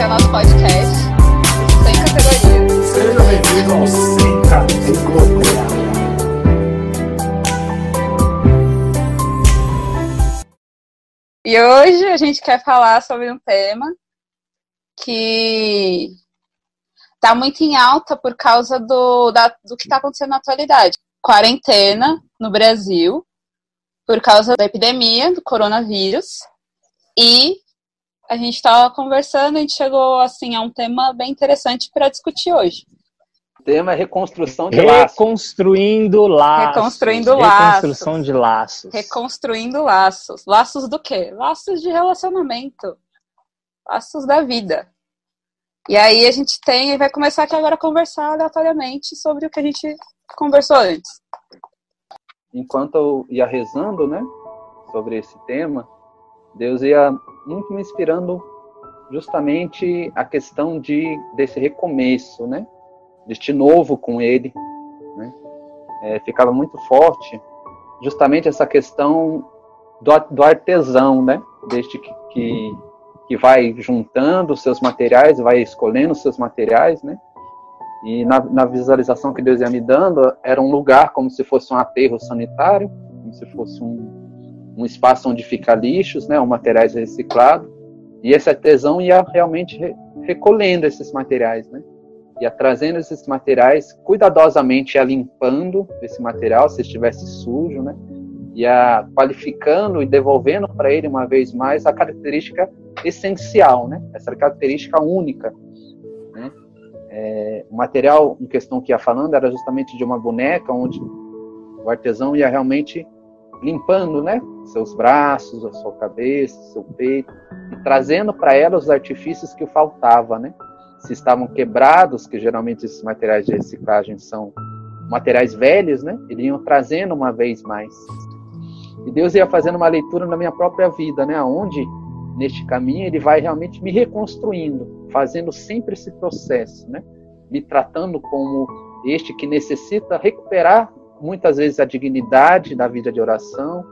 Esse é o nosso podcast, sem categoria. Seja bem-vindo ao Sem Categoria. E hoje a gente quer falar sobre um tema que está muito em alta por causa do, da, do que está acontecendo na atualidade. Quarentena no Brasil, por causa da epidemia do coronavírus. E a gente estava conversando, a gente chegou assim a um tema bem interessante para discutir hoje. O tema é reconstrução de laços. Reconstruindo laços. Reconstruindo laços. Reconstrução de laços. Reconstruindo laços. Laços do quê? Laços de relacionamento. Laços da vida. E aí a gente tem, e vai começar aqui agora a conversar aleatoriamente sobre o que a gente conversou antes. Enquanto eu ia rezando, né, sobre esse tema, Deus ia muito me inspirando justamente a questão de desse recomeço, né, deste novo com Ele, né, é, ficava muito forte justamente essa questão do, do artesão, né, deste que, que, que vai juntando os seus materiais, vai escolhendo os seus materiais, né, e na, na, visualização que Deus ia me dando, era um lugar como se fosse um aterro sanitário, como se fosse um, um espaço onde fica lixos, né, ou materiais reciclados. E esse artesão ia realmente re, recolhendo esses materiais, né? Ia trazendo esses materiais, cuidadosamente ia limpando esse material, se estivesse sujo, né? Ia qualificando e devolvendo para ele uma vez mais a característica essencial, né? Essa característica única é, o material em questão que ia falando era justamente de uma boneca, onde o artesão ia realmente limpando, né, seus braços, a sua cabeça, seu peito, e trazendo para ela os artifícios que faltava, né? Se estavam quebrados, que geralmente esses materiais de reciclagem são materiais velhos, né? Eles iam trazendo uma vez mais. E Deus ia fazendo uma leitura na minha própria vida, né? Onde neste caminho ele vai realmente me reconstruindo, fazendo sempre esse processo, né? Me tratando como este que necessita recuperar muitas vezes a dignidade da vida de oração,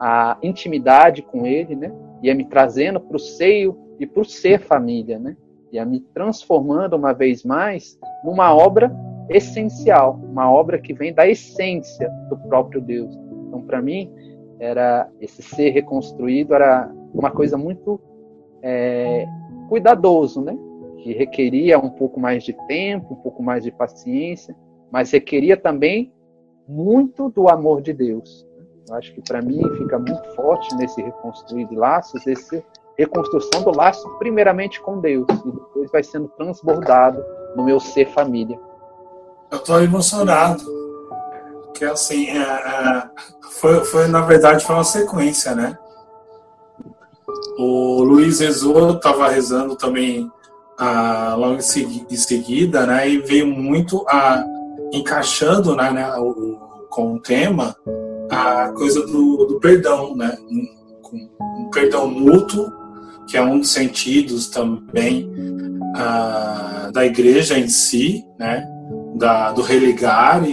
a intimidade com Ele, né? E a me trazendo para o seio e para o ser família, né? E a me transformando uma vez mais numa obra essencial, uma obra que vem da essência do próprio Deus. Então, para mim, era esse ser reconstruído era uma coisa muito é, cuidadoso, né? Que requeria um pouco mais de tempo, um pouco mais de paciência, mas requeria também muito do amor de Deus. Eu acho que para mim fica muito forte nesse reconstruir de laços, esse reconstrução do laço primeiramente com Deus e depois vai sendo transbordado no meu ser família. Eu estou emocionado, porque assim é, é, foi, foi na verdade foi uma sequência, né? O Luiz rezou, estava rezando também ah, logo em, em, seguida, né? E veio muito a encaixando, né, né o, com o tema a coisa do, do perdão, né? Um, um, perdão mútuo, que é um dos sentidos também ah, da igreja em si, né? Da, do religar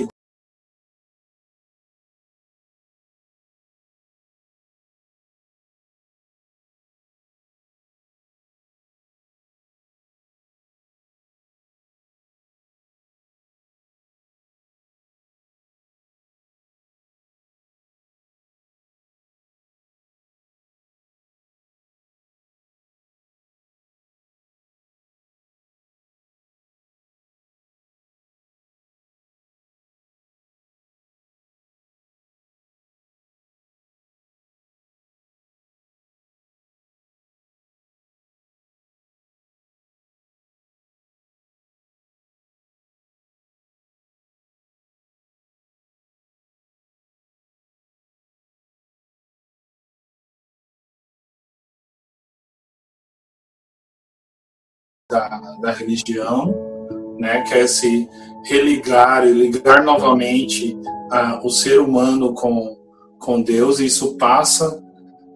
da, da religião, né, que é esse religar e ligar novamente uh, o ser humano com, com Deus, e isso passa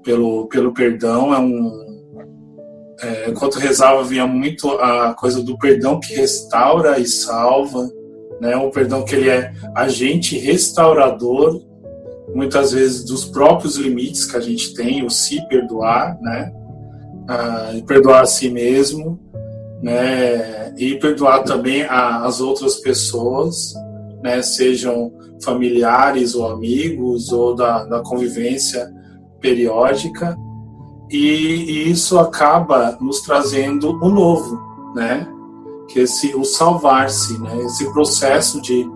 pelo, pelo perdão, é um é, enquanto rezava vinha muito a coisa do perdão que restaura e salva, né? O perdão que ele é agente restaurador, muitas vezes dos próprios limites que a gente tem, o se perdoar, né? Ah, perdoar a si mesmo né? E perdoar também a, as outras pessoas, né? Sejam familiares ou amigos ou da, da convivência periódica. E, e, isso acaba nos trazendo o novo, né? Que esse o salvar-se, né? Esse processo de,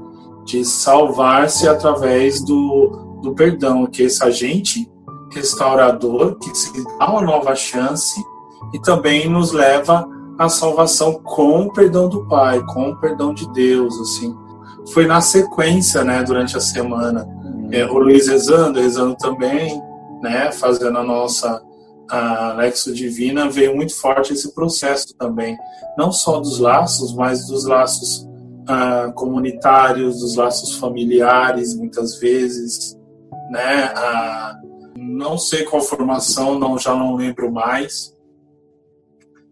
de salvar-se através do, do perdão, que esse agente restaurador que se dá uma nova chance e também nos leva à salvação com o perdão do Pai, com o perdão de Deus, assim. Foi na sequência, né, durante a semana, é, o Luiz rezando, rezando também, né, fazendo a nossa a Lexo Divina, veio muito forte esse processo também, não só dos laços, mas dos laços ah, comunitários, dos laços familiares, muitas vezes, né, ah, não sei qual formação, não, já não lembro mais.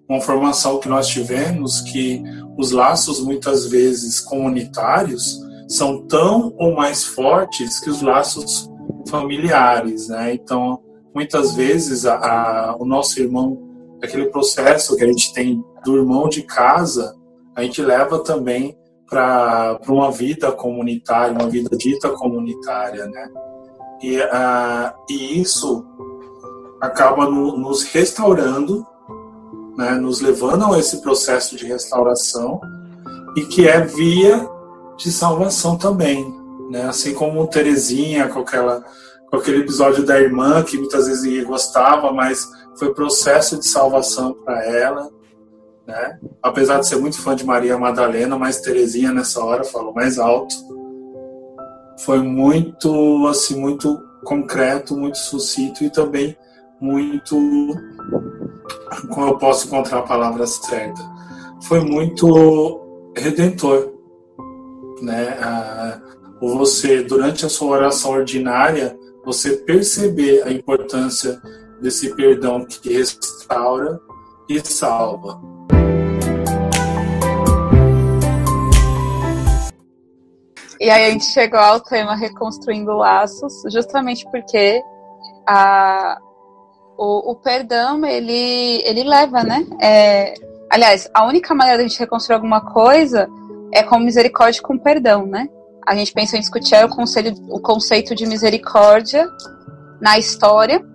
Uma formação que nós tivemos que os laços, muitas vezes comunitários, são tão ou mais fortes que os laços familiares, né? Então, muitas vezes, a, a, o nosso irmão, aquele processo que a gente tem do irmão de casa, a gente leva também para uma vida comunitária, uma vida dita comunitária, né? E, uh, e isso acaba no, nos restaurando, né, nos levando a esse processo de restauração e que é via de salvação também, né? Assim como Terezinha com aquela com aquele episódio da irmã que muitas vezes gostava, mas foi processo de salvação para ela, né? Apesar de ser muito fã de Maria Madalena, mas Terezinha nessa hora falou mais alto foi muito assim muito concreto, muito sucinto e também muito como eu posso encontrar a palavra certa, foi muito redentor, né? Ah, você durante a sua oração ordinária você perceber a importância desse perdão que restaura e salva. E aí a gente chegou ao tema Reconstruindo Laços, justamente porque a, o, o perdão, ele, ele leva, né? É, aliás, a única maneira de a gente reconstruir alguma coisa é com misericórdia e com perdão, né? A gente pensou em discutir o, conselho, o conceito de misericórdia na história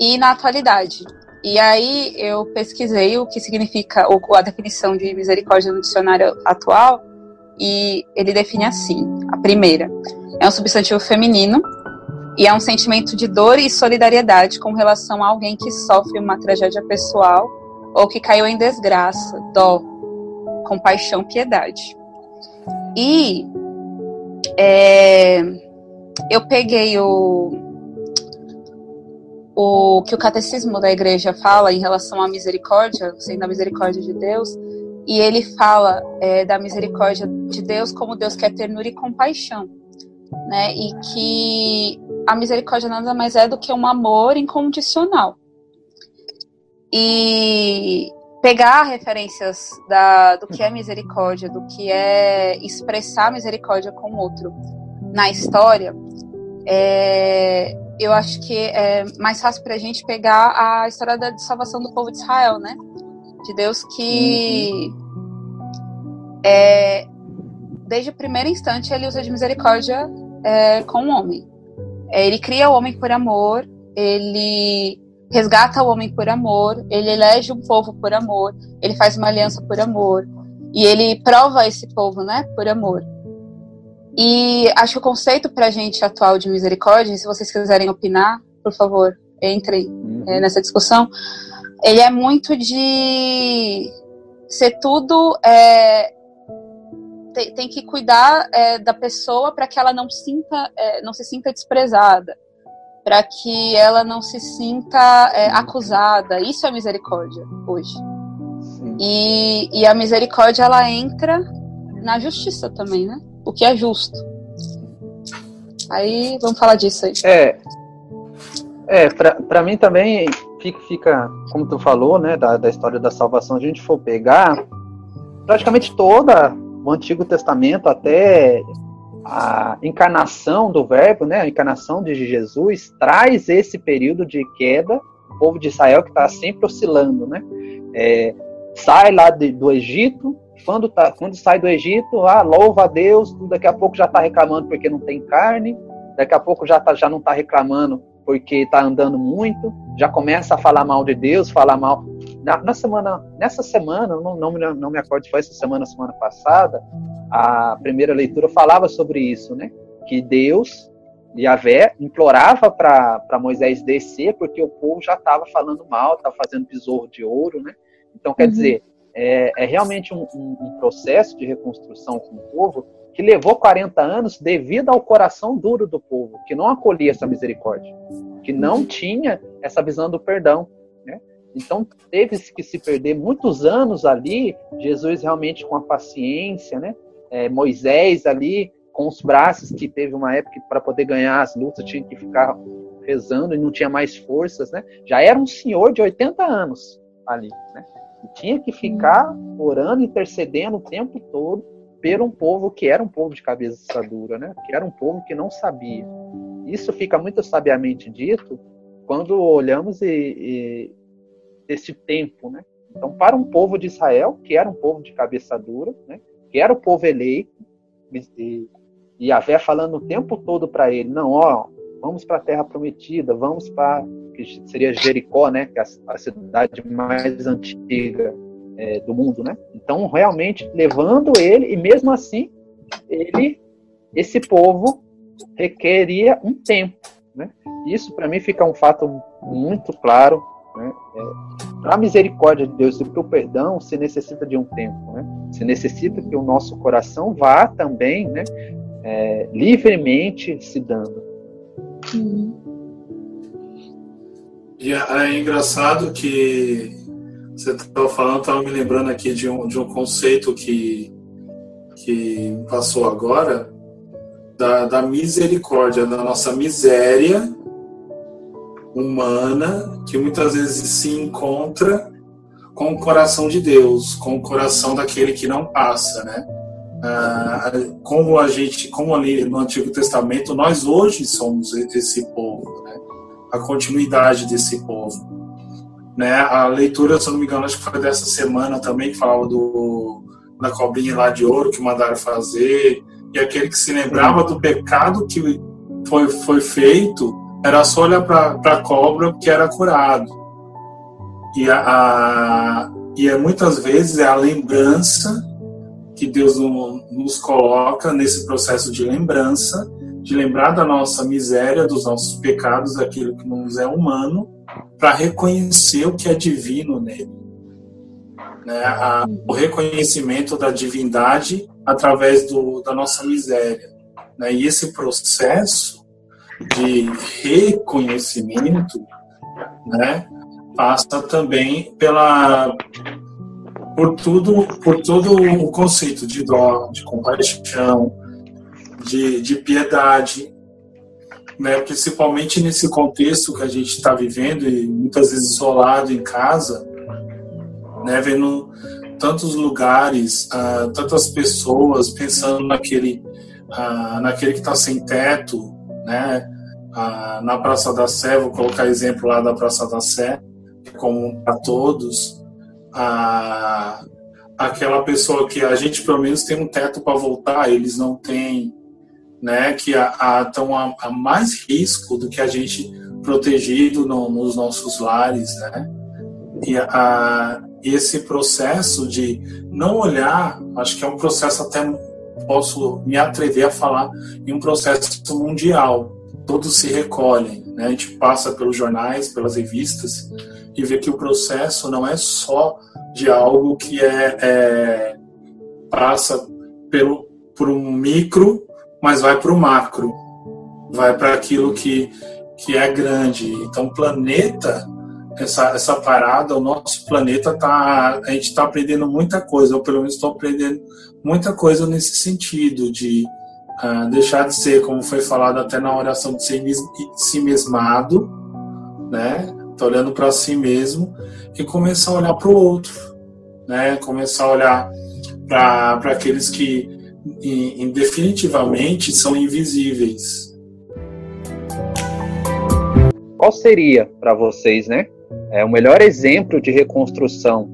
e na atualidade. E aí eu pesquisei o que significa, ou a definição de misericórdia no dicionário atual, e ele define assim: a primeira é um substantivo feminino e é um sentimento de dor e solidariedade com relação a alguém que sofre uma tragédia pessoal ou que caiu em desgraça, dó, compaixão, piedade. E é, eu peguei o, o que o catecismo da igreja fala em relação à misericórdia, sendo a misericórdia de Deus, e ele fala é, da misericórdia de Deus como Deus que é ternura e compaixão, né? E que a misericórdia nada mais é do que um amor incondicional. E pegar referências da, do que é misericórdia, do que é expressar misericórdia com o outro na história, é, eu acho que é mais fácil para a gente pegar a história da salvação do povo de Israel, né? de Deus que uhum. é, desde o primeiro instante ele usa de misericórdia é, com o homem. É, ele cria o homem por amor, ele resgata o homem por amor, ele elege um povo por amor, ele faz uma aliança por amor e ele prova esse povo, né, por amor. E acho que o conceito para a gente atual de misericórdia, se vocês quiserem opinar, por favor, entrem uhum. é, nessa discussão ele é muito de ser tudo. É, tem, tem, que cuidar é, da pessoa para que ela não sinta, é, não se sinta desprezada, para que ela não se sinta é, acusada. Isso é misericórdia hoje. E, e a misericórdia ela entra na justiça também, né? O que é justo. Aí vamos falar disso aí. É, é para mim também fica, fica, como tu falou, né, da, da história da salvação, a gente for pegar praticamente toda o Antigo Testamento até a encarnação do Verbo, né, a encarnação de Jesus traz esse período de queda, o povo de Israel que está sempre oscilando, né, é, sai lá de, do Egito, quando, tá, quando sai do Egito, ah, louva a Deus, daqui a pouco já está reclamando porque não tem carne, daqui a pouco já, tá, já não está reclamando porque está andando muito, já começa a falar mal de Deus, falar mal. Na, na semana, nessa semana, não, não, não me acordo se foi essa semana, semana passada, a primeira leitura falava sobre isso, né? Que Deus, Yahvé, implorava para Moisés descer porque o povo já estava falando mal, estava fazendo besouro de ouro, né? Então, quer uhum. dizer, é, é realmente um, um, um, processo de reconstrução com o povo que levou 40 anos devido ao coração duro do povo, que não acolhia essa misericórdia, que não tinha essa visão do perdão. Né? Então, teve que se perder muitos anos ali, Jesus realmente com a paciência, né? É, Moisés ali com os braços, que teve uma época para poder ganhar as lutas tinha que ficar rezando e não tinha mais forças, né? Já era um senhor de 80 anos ali, né? E tinha que ficar orando, intercedendo o tempo todo por um povo que era um povo de cabeça dura, né? Que era um povo que não sabia. Isso fica muito sabiamente dito quando olhamos e, e esse tempo, né? Então, para um povo de Israel, que era um povo de cabeça dura, né? Que era o povo eleito, e, e a Vé falando o tempo todo para ele, não, ó, vamos para a terra prometida, vamos para que seria Jericó, né, que é a, a cidade mais antiga é, do mundo, né? Então, realmente levando ele e mesmo assim ele, esse povo requeria um tempo, né? Isso para mim fica um fato muito claro, né? É, a misericórdia de Deus e para o perdão se necessita de um tempo, né? Se necessita que o nosso coração vá também, né? É, livremente se dando. E é, é engraçado que você estava falando, estava me lembrando aqui de um, de um conceito que, que passou agora, da, da misericórdia, da nossa miséria humana, que muitas vezes se encontra com o coração de Deus, com o coração daquele que não passa, né? Ah, como a gente, como ali no Antigo Testamento, nós hoje somos esse povo, né? a continuidade desse povo. Né? A leitura, se eu não me engano, acho que foi dessa semana também, que falava do, da cobrinha lá de ouro que mandaram fazer, e aquele que se lembrava do pecado que foi, foi feito, era só olhar para a cobra que era curado. E, a, a, e é, muitas vezes é a lembrança que Deus nos coloca nesse processo de lembrança de lembrar da nossa miséria, dos nossos pecados, daquilo que nos é humano, para reconhecer o que é divino nele. Né? A, o reconhecimento da divindade através do, da nossa miséria. Né? E esse processo de reconhecimento né, passa também pela por tudo por todo o conceito de dó, de compaixão, de, de piedade, né? principalmente nesse contexto que a gente está vivendo e muitas vezes isolado em casa, né? vendo tantos lugares, uh, tantas pessoas pensando naquele, uh, naquele que está sem teto, né? Uh, na Praça da Sé, vou colocar exemplo lá da Praça da Sé, que é comum para todos, aquela pessoa que a gente pelo menos tem um teto para voltar, eles não têm, né, que estão a, a, mais risco do que a gente protegido no, nos nossos lares, né? E a, esse processo de não olhar, acho que é um processo até posso me atrever a falar em um processo mundial. Todos se recolhem, né? A gente passa pelos jornais, pelas revistas e vê que o processo não é só de algo que é, é passa pelo por um micro mas vai para o macro, vai para aquilo que, que é grande. Então, planeta, essa, essa parada, o nosso planeta tá, a gente está aprendendo muita coisa, ou pelo menos estou aprendendo muita coisa nesse sentido de uh, deixar de ser, como foi falado até na oração de ser si mesmado, né? Tá olhando para si mesmo e começar a olhar para o outro, né? Começar a olhar para aqueles que definitivamente são invisíveis. Qual seria para vocês, né, é o melhor exemplo de reconstrução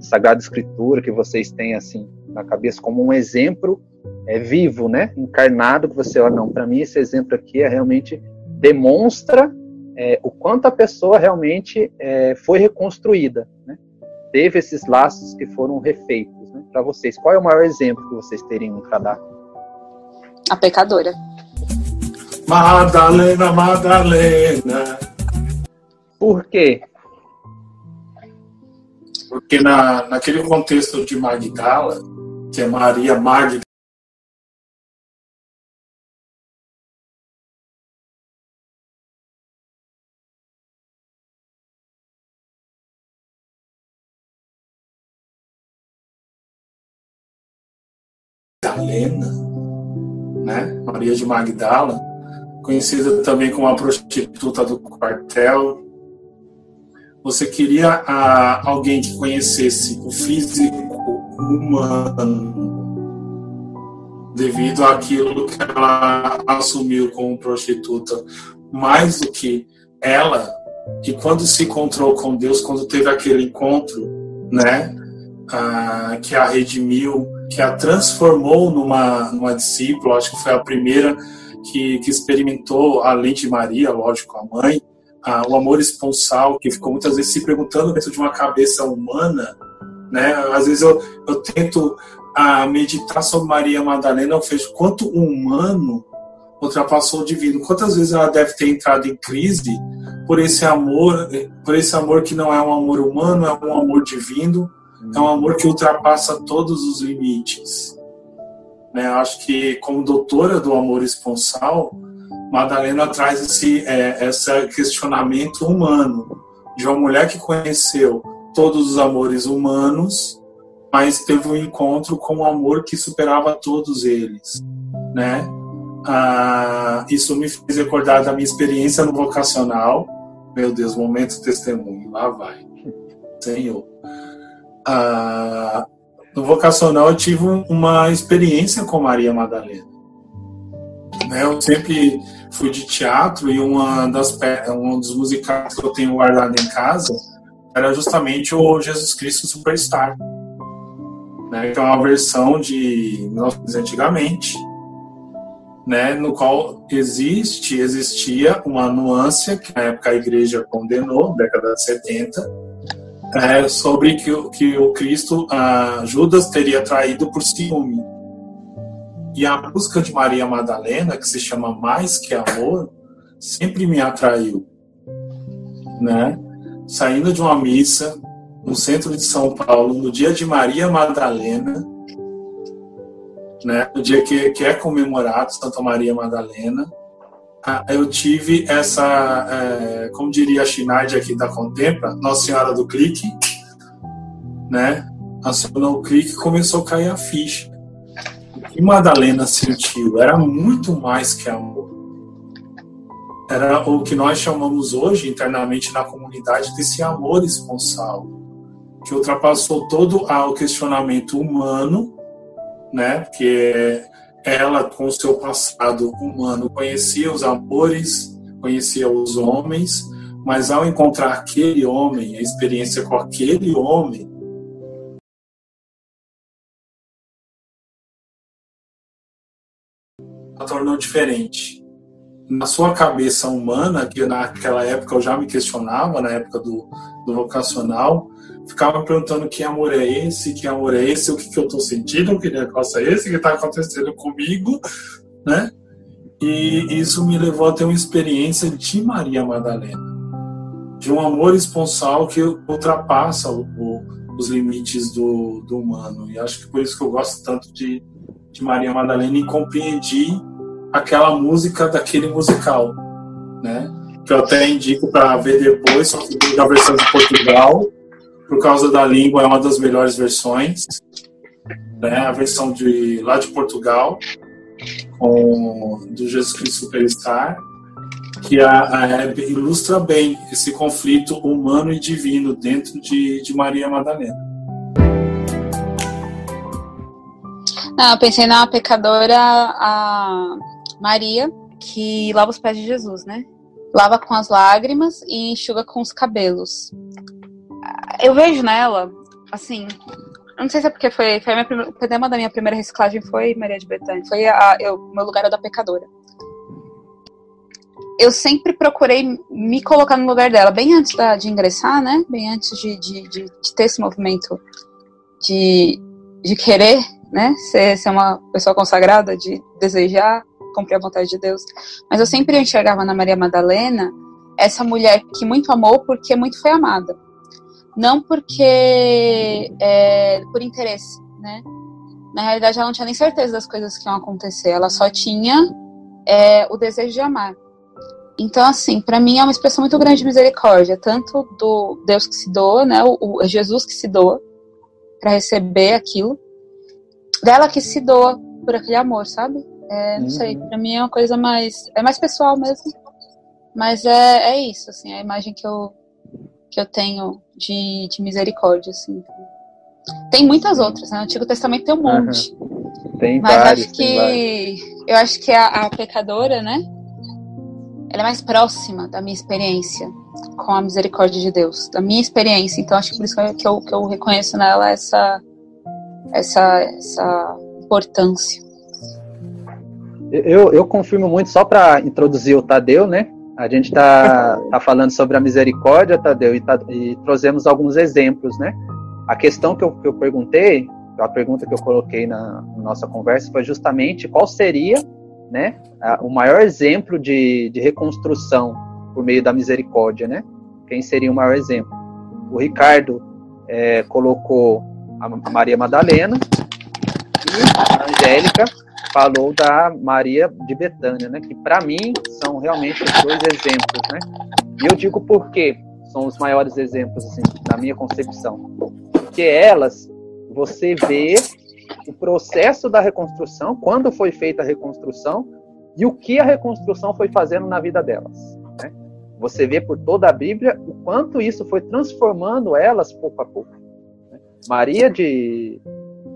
Sagrada Escritura que vocês têm assim na cabeça como um exemplo é vivo, né? Encarnado que você olha, não, para mim esse exemplo aqui é realmente demonstra é, o quanto a pessoa realmente é, foi reconstruída, né? Teve esses laços que foram refeitos? Para vocês, qual é o maior exemplo que vocês teriam para dar? A pecadora. Madalena, Madalena. Por quê? Porque na, naquele contexto de Magdala, que é Maria Magdalena, Magdalena, de Magdala, conhecida também como a prostituta do quartel. Você queria ah, alguém que conhecesse o físico humano devido àquilo que ela assumiu como prostituta, mais do que ela, e quando se encontrou com Deus, quando teve aquele encontro, né, ah, que a redimiu, que a transformou numa, numa discípula, acho que foi a primeira que, que experimentou, além de Maria, lógico, a mãe, ah, o amor esponsal, que ficou muitas vezes se perguntando dentro de uma cabeça humana, né? Às vezes eu, eu tento ah, meditar sobre Maria Madalena, eu vejo quanto humano ultrapassou o divino. Quantas vezes ela deve ter entrado em crise por esse amor, por esse amor que não é um amor humano, é um amor divino, é um amor que ultrapassa todos os limites. Né? Acho que, como doutora do amor esponsal, Madalena traz esse, é, esse questionamento humano de uma mulher que conheceu todos os amores humanos, mas teve um encontro com um amor que superava todos eles, né? Ah, isso me fez recordar da minha experiência no vocacional. Meu Deus, momento testemunho, lá vai. Senhor ah, no vocacional eu tive uma experiência com Maria Madalena. Né, eu sempre fui de teatro e uma das, um dos musicais que eu tenho guardado em casa era justamente o Jesus Cristo Superstar. Né, que é uma versão de antigamente, né, no qual existe, existia uma nuance que na época a igreja condenou, década de 70, é, sobre que, que o Cristo, Judas teria traído por ciúme. E a música de Maria Madalena, que se chama Mais que Amor, sempre me atraiu. Né? Saindo de uma missa no centro de São Paulo, no dia de Maria Madalena, né? no dia que, que é comemorado Santa Maria Madalena, eu tive essa, é, como diria a Schneid aqui da Contempla, Nossa Senhora do Clique, né? Acionou o clique e começou a cair a ficha. O que Madalena sentiu era muito mais que amor. Era o que nós chamamos hoje, internamente na comunidade, desse amor esponsal, que ultrapassou todo o questionamento humano, né? Porque ela, com seu passado humano, conhecia os amores, conhecia os homens, mas ao encontrar aquele homem, a experiência com aquele homem, ela tornou diferente. Na sua cabeça humana, que naquela época eu já me questionava, na época do, do vocacional, ficava perguntando que amor é esse, que amor é esse, o que, que eu estou sentindo, que negócio é esse que está acontecendo comigo, né? E isso me levou a ter uma experiência de Maria Madalena, de um amor esponsal que ultrapassa o, o, os limites do, do, humano. E acho que por isso que eu gosto tanto de, de Maria Madalena e compreendi aquela música daquele musical, né? Que eu até indico para ver depois, só que da versão de Portugal, por causa da língua, é uma das melhores versões. Né? A versão de lá de Portugal, com, do Jesus Cristo Superstar, que a, a, ilustra bem esse conflito humano e divino dentro de, de Maria Madalena. Não, eu pensei na pecadora a Maria, que lava os pés de Jesus, né? Lava com as lágrimas e enxuga com os cabelos eu vejo nela assim, eu não sei se é porque foi, foi primeira, o tema da minha primeira reciclagem foi Maria de Betânia, foi a, eu, meu lugar era da pecadora. Eu sempre procurei me colocar no lugar dela, bem antes da, de ingressar, né? Bem antes de, de, de, de ter esse movimento de, de querer, né? Ser, ser uma pessoa consagrada, de desejar cumprir a vontade de Deus. Mas eu sempre enxergava na Maria Madalena essa mulher que muito amou porque muito foi amada não porque é, por interesse, né? Na realidade, ela não tinha nem certeza das coisas que iam acontecer, ela só tinha é, o desejo de amar. Então, assim, para mim é uma expressão muito grande de misericórdia, tanto do Deus que se doa, né, o, o Jesus que se doa para receber aquilo, dela que se doa por aquele amor, sabe? É, não uhum. sei, para mim é uma coisa mais é mais pessoal mesmo, mas é, é isso, assim, a imagem que eu que eu tenho de, de misericórdia, assim. Tem muitas outras, né? No Antigo Testamento tem um monte. Uhum. Tem Mas vários, acho que eu acho que a, a, pecadora, né? Ela é mais próxima da minha experiência com a misericórdia de Deus, da minha experiência. Então acho que por isso que eu, que eu reconheço nela essa essa essa importância. Eu, eu confirmo muito só para introduzir o Tadeu, né? A gente está tá falando sobre a misericórdia, Tadeu, e, tá, e trouxemos alguns exemplos, né? A questão que eu, que eu perguntei, a pergunta que eu coloquei na, na nossa conversa foi justamente qual seria né, a, o maior exemplo de, de reconstrução por meio da misericórdia, né? Quem seria o maior exemplo? O Ricardo é, colocou a Maria Madalena e a Angélica falou da Maria de Betânia, né? Que para mim são realmente os dois exemplos, né? E eu digo por quê são os maiores exemplos, assim, na minha concepção. Porque elas, você vê o processo da reconstrução, quando foi feita a reconstrução e o que a reconstrução foi fazendo na vida delas. Né? Você vê por toda a Bíblia o quanto isso foi transformando elas pouco a pouco. Né? Maria de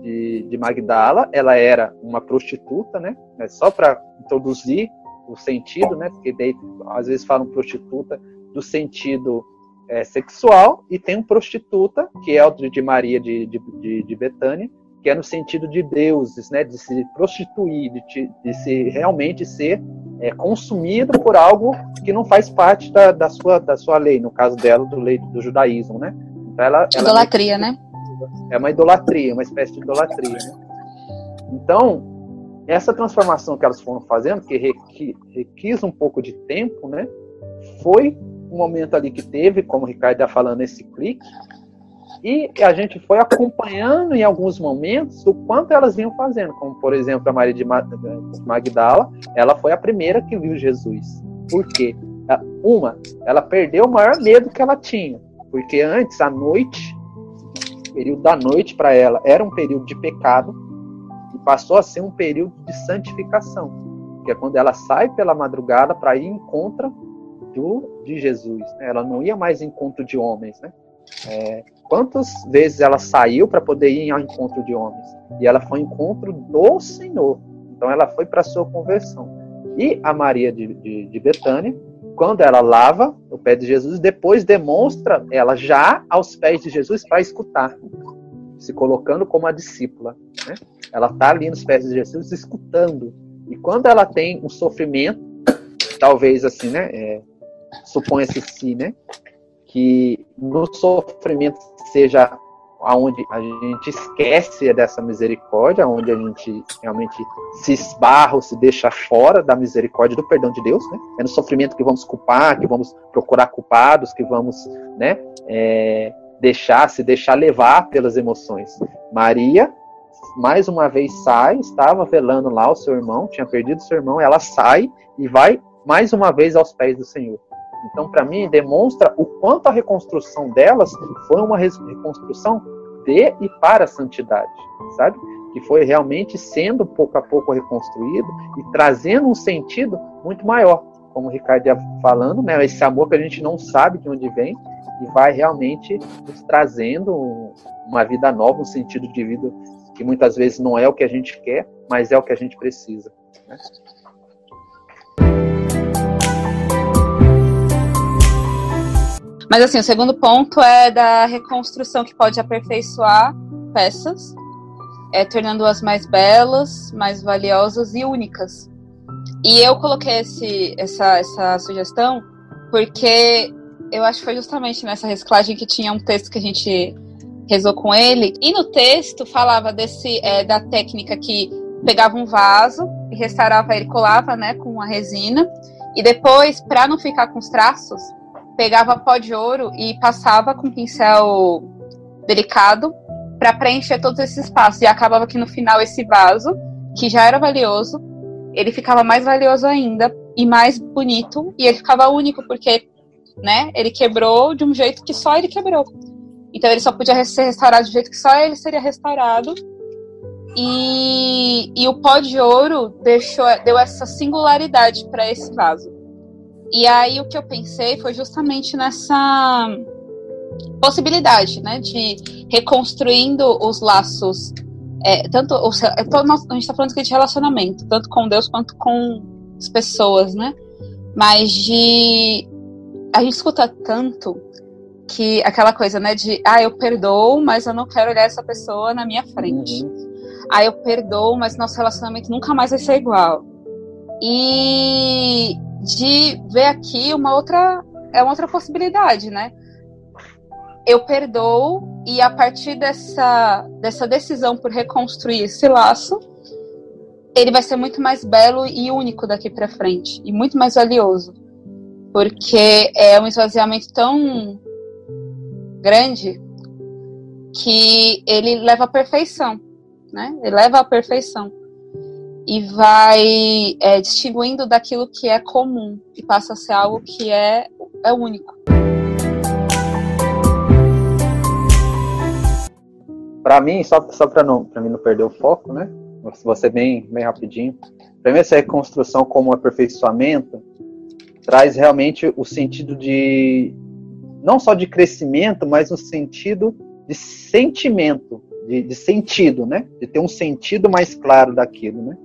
de, de Magdala, ela era uma prostituta, né? Só para introduzir o sentido, né? Porque daí, às vezes falam prostituta do sentido é, sexual e tem um prostituta, que é o de Maria de, de, de, Betânia, que é no sentido de deuses, né? De se prostituir, de, de se realmente ser é, consumido por algo que não faz parte da, da, sua, da sua lei, no caso dela, do, lei, do judaísmo, né? Então, ela, ela Idolatria, né? É uma idolatria, uma espécie de idolatria. Né? Então, essa transformação que elas foram fazendo, que requi, requis um pouco de tempo, né? Foi um momento ali que teve, como o Ricardo está falando, esse clique, e a gente foi acompanhando em alguns momentos o quanto elas vinham fazendo, como por exemplo a Maria de Magdala, ela foi a primeira que viu Jesus. Por quê? Uma, ela perdeu o maior medo que ela tinha, porque antes, à noite, período da noite para ela era um período de pecado e passou a ser um período de santificação, que é quando ela sai pela madrugada para ir em contra do, de Jesus. Né? Ela não ia mais em encontro de homens, né? É, quantas vezes ela saiu para poder ir ao encontro de homens? E ela foi encontro do Senhor. Então ela foi para sua conversão. E a Maria de, de, de Betânia quando ela lava o pé de Jesus, depois demonstra ela já aos pés de Jesus para escutar, se colocando como a discípula. Né? Ela está ali nos pés de Jesus escutando. E quando ela tem um sofrimento, talvez assim, né? É, sim, né? Que no sofrimento seja aonde a gente esquece dessa misericórdia, onde a gente realmente se esbarra ou se deixa fora da misericórdia do perdão de Deus, né? É no sofrimento que vamos culpar, que vamos procurar culpados, que vamos, né, é, deixar, se deixar levar pelas emoções. Maria, mais uma vez sai, estava velando lá o seu irmão, tinha perdido seu irmão, ela sai e vai mais uma vez aos pés do Senhor. Então, para mim, demonstra o quanto a reconstrução delas foi uma reconstrução de e para a santidade, sabe? Que foi realmente sendo pouco a pouco reconstruído e trazendo um sentido muito maior, como o Ricardo ia falando, né? Esse amor que a gente não sabe de onde vem e vai realmente nos trazendo uma vida nova, um sentido de vida que muitas vezes não é o que a gente quer, mas é o que a gente precisa. Né? Mas assim, o segundo ponto é da reconstrução que pode aperfeiçoar peças, é, tornando-as mais belas, mais valiosas e únicas. E eu coloquei esse, essa, essa sugestão porque eu acho que foi justamente nessa reciclagem que tinha um texto que a gente rezou com ele. E no texto falava desse é, da técnica que pegava um vaso e restaurava ele, colava né, com uma resina. E depois, para não ficar com os traços, pegava pó de ouro e passava com pincel delicado para preencher todos esses espaços. E acabava que no final esse vaso, que já era valioso, ele ficava mais valioso ainda e mais bonito. E ele ficava único, porque né, ele quebrou de um jeito que só ele quebrou. Então ele só podia ser restaurado do jeito que só ele seria restaurado. E, e o pó de ouro deixou, deu essa singularidade para esse vaso. E aí o que eu pensei foi justamente nessa possibilidade, né, de reconstruindo os laços, é, tanto a gente está falando aqui de relacionamento, tanto com Deus quanto com as pessoas, né, mas de a gente escuta tanto que aquela coisa, né, de ah, eu perdoo, mas eu não quero olhar essa pessoa na minha frente. Uhum. Ah, eu perdoo, mas nosso relacionamento nunca mais vai ser igual. E de ver aqui uma outra é uma outra possibilidade, né? Eu perdoo e a partir dessa dessa decisão por reconstruir esse laço, ele vai ser muito mais belo e único daqui para frente e muito mais valioso, porque é um esvaziamento tão grande que ele leva à perfeição, né? Ele leva à perfeição e vai é, distinguindo daquilo que é comum e passa a ser algo que é, é único. Para mim, só, só para não, mim não perder o foco, né? Você bem, bem rapidinho. Para mim, essa reconstrução como aperfeiçoamento traz realmente o sentido de não só de crescimento, mas no sentido de sentimento, de, de, sentido, né? De ter um sentido mais claro daquilo, né?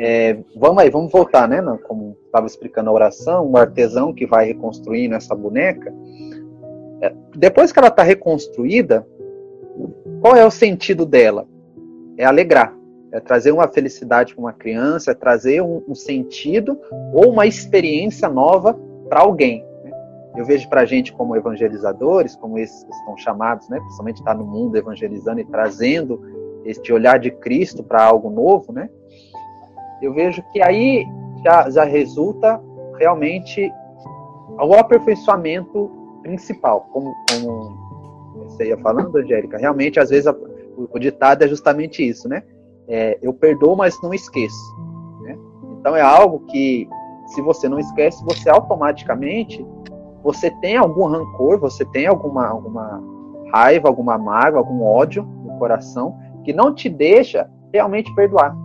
É, vamos aí, vamos voltar, né? Como estava explicando a oração, o artesão que vai reconstruindo essa boneca. É, depois que ela está reconstruída, qual é o sentido dela? É alegrar, é trazer uma felicidade para uma criança, é trazer um, um sentido ou uma experiência nova para alguém. Né? Eu vejo para a gente como evangelizadores, como esses que estão chamados, né? principalmente estar tá no mundo evangelizando e trazendo este olhar de Cristo para algo novo, né? Eu vejo que aí já, já resulta realmente o aperfeiçoamento principal, como, como você ia falando, Angélica, realmente às vezes a, o, ditado é justamente isso, né? É, eu perdoo, mas não esqueço. Né? Então é algo que, se você não esquece, você automaticamente você tem algum rancor, você tem alguma, alguma raiva, alguma mágoa, algum ódio no coração que não te deixa realmente perdoar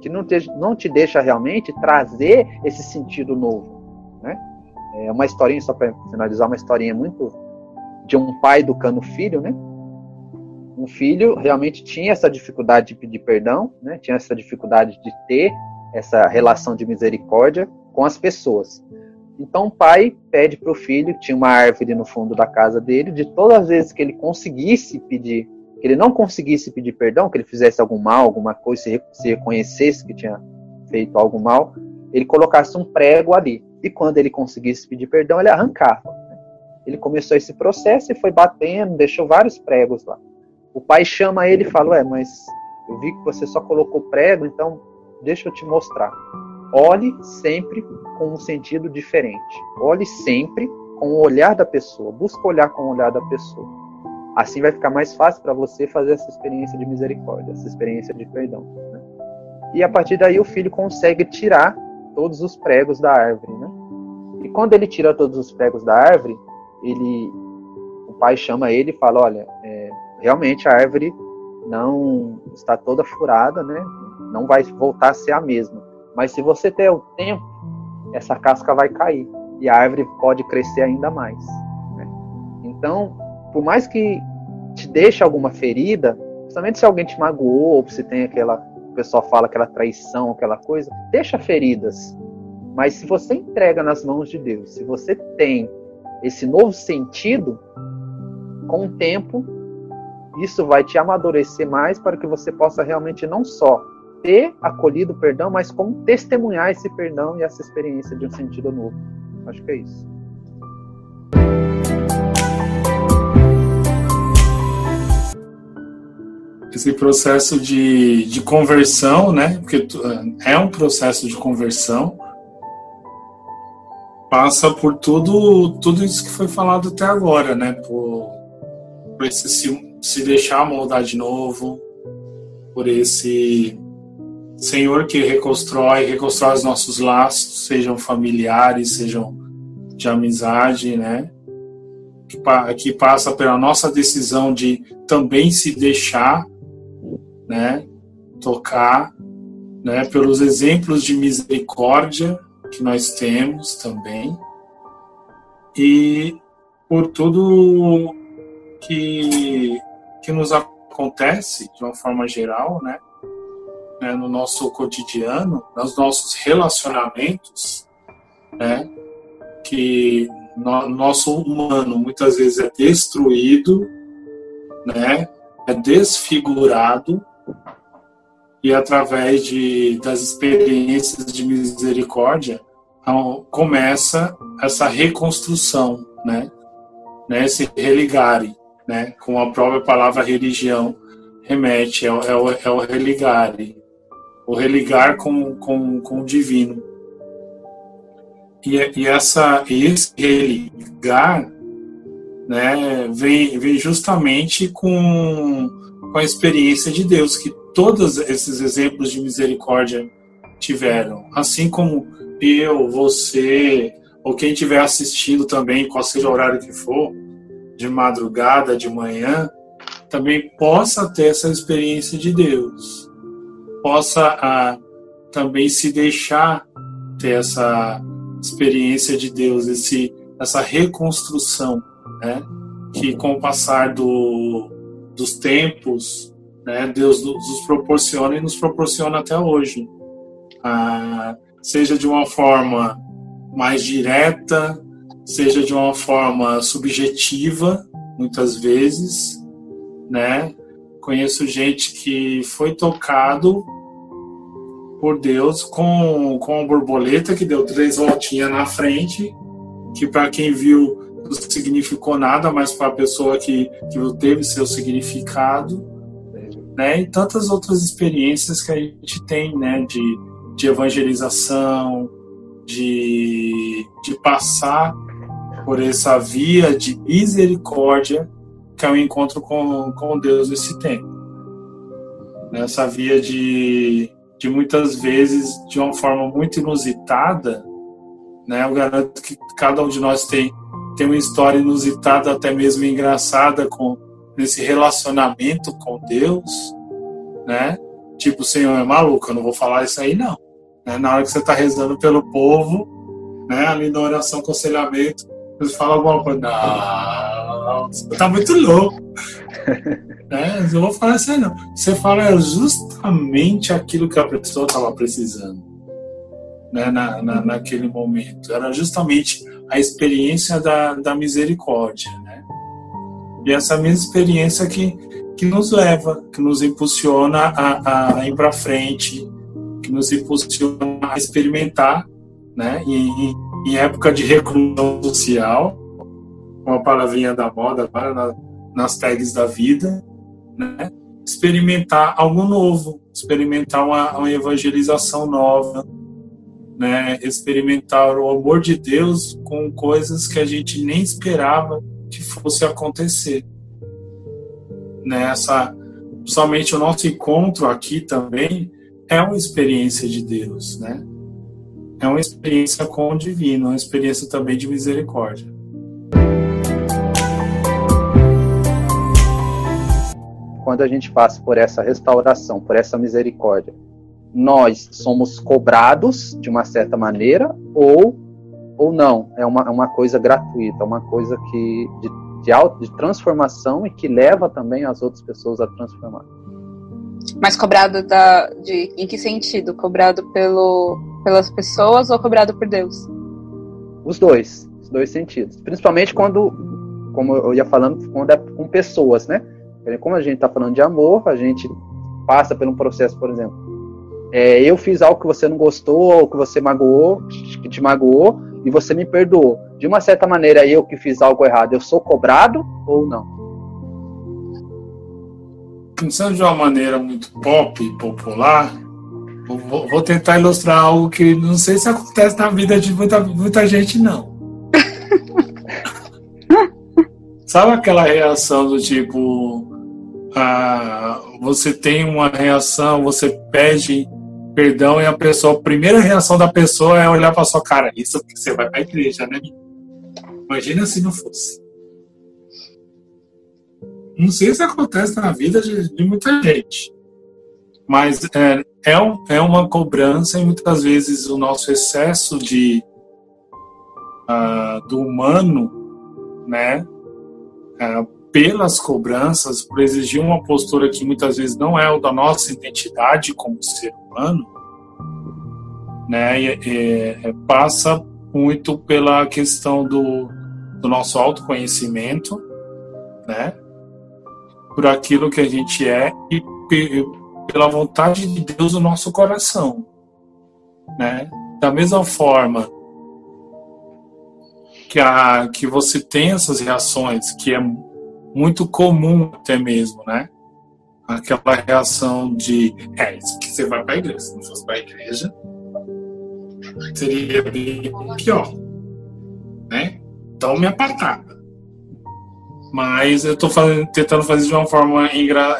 que não te, não te deixa realmente trazer esse sentido novo. Né? É uma historinha, só para finalizar, uma historinha muito de um pai educando o filho, né? Um filho realmente tinha essa dificuldade de pedir perdão, né? tinha essa dificuldade de ter essa relação de misericórdia com as pessoas. Então o pai pede para o filho, tinha uma árvore no fundo da casa dele, de todas as vezes que ele conseguisse pedir que ele não conseguisse pedir perdão, que ele fizesse algum mal, alguma coisa, se, se reconhecesse que tinha feito algo mal, ele colocasse um prego ali. E quando ele conseguisse pedir perdão, ele arrancava. Né? Ele começou esse processo e foi batendo, deixou vários pregos lá. O pai chama ele e fala: Ué, mas eu vi que você só colocou prego, então deixa eu te mostrar. Olhe sempre com um sentido diferente. Olhe sempre com o olhar da pessoa. Busca olhar com o olhar da pessoa. Assim vai ficar mais fácil para você fazer essa experiência de misericórdia, essa experiência de perdão. Né? E a partir daí o filho consegue tirar todos os pregos da árvore. Né? E quando ele tira todos os pregos da árvore, ele, o pai chama ele e fala: Olha, é, realmente a árvore não está toda furada, né? não vai voltar a ser a mesma. Mas se você der o tempo, essa casca vai cair e a árvore pode crescer ainda mais. Né? Então, por mais que te deixe alguma ferida, principalmente se alguém te magoou, ou se tem aquela, o pessoal fala aquela traição, aquela coisa, deixa feridas. Mas se você entrega nas mãos de Deus, se você tem esse novo sentido, com o tempo, isso vai te amadurecer mais para que você possa realmente não só ter acolhido o perdão, mas como testemunhar esse perdão e essa experiência de um sentido novo. Acho que é isso. Esse processo de, de conversão, né? Porque é um processo de conversão, passa por tudo, tudo isso que foi falado até agora, né? Por, por esse se, se deixar moldar de novo, por esse Senhor que reconstrói, reconstrói os nossos laços, sejam familiares, sejam de amizade, né? Que, que passa pela nossa decisão de também se deixar né, tocar, né, pelos exemplos de misericórdia que nós temos também. E por tudo que que nos acontece de uma forma geral, né, né no nosso cotidiano, nos nossos relacionamentos, né, que no, nosso humano muitas vezes é destruído, né, é desfigurado e através de, das experiências de misericórdia então, começa essa reconstrução, né? né? Esse religare, né? Com a própria palavra religião remete, é, é, o, é o religare, o religar com, com, com o divino. E, e, essa, esse religar né, vem, vem justamente com, com a experiência de Deus, que todos esses exemplos de misericórdia tiveram. Assim como eu, você, ou quem estiver assistindo também, qual seja o horário que for, de madrugada, de manhã, também possa ter essa experiência de Deus. Possa ah, também se deixar ter essa experiência de Deus, esse, essa reconstrução, né? que com o passar do, dos tempos, né, Deus nos proporciona e nos proporciona até hoje. Ah, seja de uma forma mais direta, seja de uma forma subjetiva, muitas vezes, né? Conheço gente que foi tocado por Deus com, com uma borboleta que deu três voltinhas na frente, que para quem viu não significou nada, mas para a pessoa que, que teve seu significado, né? E tantas outras experiências que a gente tem, né? De, de evangelização, de, de passar por essa via de misericórdia que é o encontro com, com Deus nesse tempo. Nessa via de, de muitas vezes, de uma forma muito inusitada, né? Eu garanto que cada um de nós tem, tem uma história inusitada, até mesmo engraçada, com nesse relacionamento com Deus, né? Tipo, o Senhor é maluco, eu não vou falar isso aí, não. Né? Na hora que você está rezando pelo povo, né? ali na oração, aconselhamento, você fala alguma coisa, não, você tá muito louco. né? Eu não vou falar isso aí, não. Você fala justamente aquilo que a pessoa estava precisando. Né, na, na, naquele momento. Era justamente a experiência da, da misericórdia. Né? E essa mesma experiência que, que nos leva, que nos impulsiona a, a ir para frente, que nos impulsiona a experimentar, né? em, em época de reclusão social, uma palavrinha da moda agora na, nas tags da vida, né? experimentar algo novo, experimentar uma, uma evangelização nova, né? experimentar o amor de Deus com coisas que a gente nem esperava que fosse acontecer. Nessa, né? somente o nosso encontro aqui também é uma experiência de Deus, né? É uma experiência com o divino, uma experiência também de misericórdia. Quando a gente passa por essa restauração, por essa misericórdia, nós somos cobrados de uma certa maneira ou ou não? É uma, é uma coisa gratuita, uma coisa que de, de, auto, de transformação e que leva também as outras pessoas a transformar. Mas cobrado da, de, em que sentido? Cobrado pelo, pelas pessoas ou cobrado por Deus? Os dois. os dois sentidos. Principalmente quando, como eu ia falando, quando é com pessoas, né? Como a gente está falando de amor, a gente passa por um processo, por exemplo. É, eu fiz algo que você não gostou, ou que você magoou, que te magoou, e você me perdoou. De uma certa maneira, eu que fiz algo errado, eu sou cobrado ou não? Pensando de uma maneira muito pop, popular, vou, tentar ilustrar algo que não sei se acontece na vida de muita, muita gente, não. Sabe aquela reação do tipo, ah, você tem uma reação, você pede perdão e a pessoa, a primeira reação da pessoa é olhar para sua cara. Isso porque você vai para a igreja, né? Imagina se não fosse. Não sei se acontece na vida de, de muita gente, mas é, é, é, uma cobrança e muitas vezes o nosso excesso de uh, do humano, né? Uh, pelas cobranças, por exigir uma postura que muitas vezes não é o da nossa identidade como ser humano, né, e, e, passa muito pela questão do, do nosso autoconhecimento, né, por aquilo que a gente é e pela vontade de Deus no nosso coração, né? Da mesma forma que a que você tem essas reações, que é muito comum até mesmo, né? Aquela reação de, é, que você vai para a igreja. Se não fosse para a igreja, seria bem pior, né? Então, me apartada. Mas eu estou tentando fazer de uma forma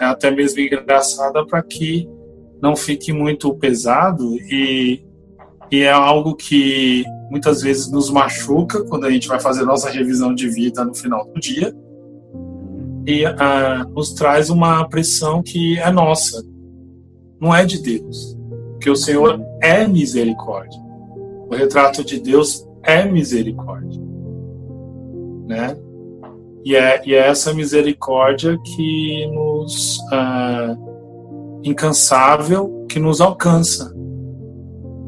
até mesmo engraçada para que não fique muito pesado e, e é algo que muitas vezes nos machuca quando a gente vai fazer nossa revisão de vida no final do dia e uh, nos traz uma pressão que é nossa, não é de Deus. Porque o Senhor é misericórdia. O retrato de Deus é misericórdia. Né? E é, e é essa misericórdia que nos. Uh, incansável, que nos alcança.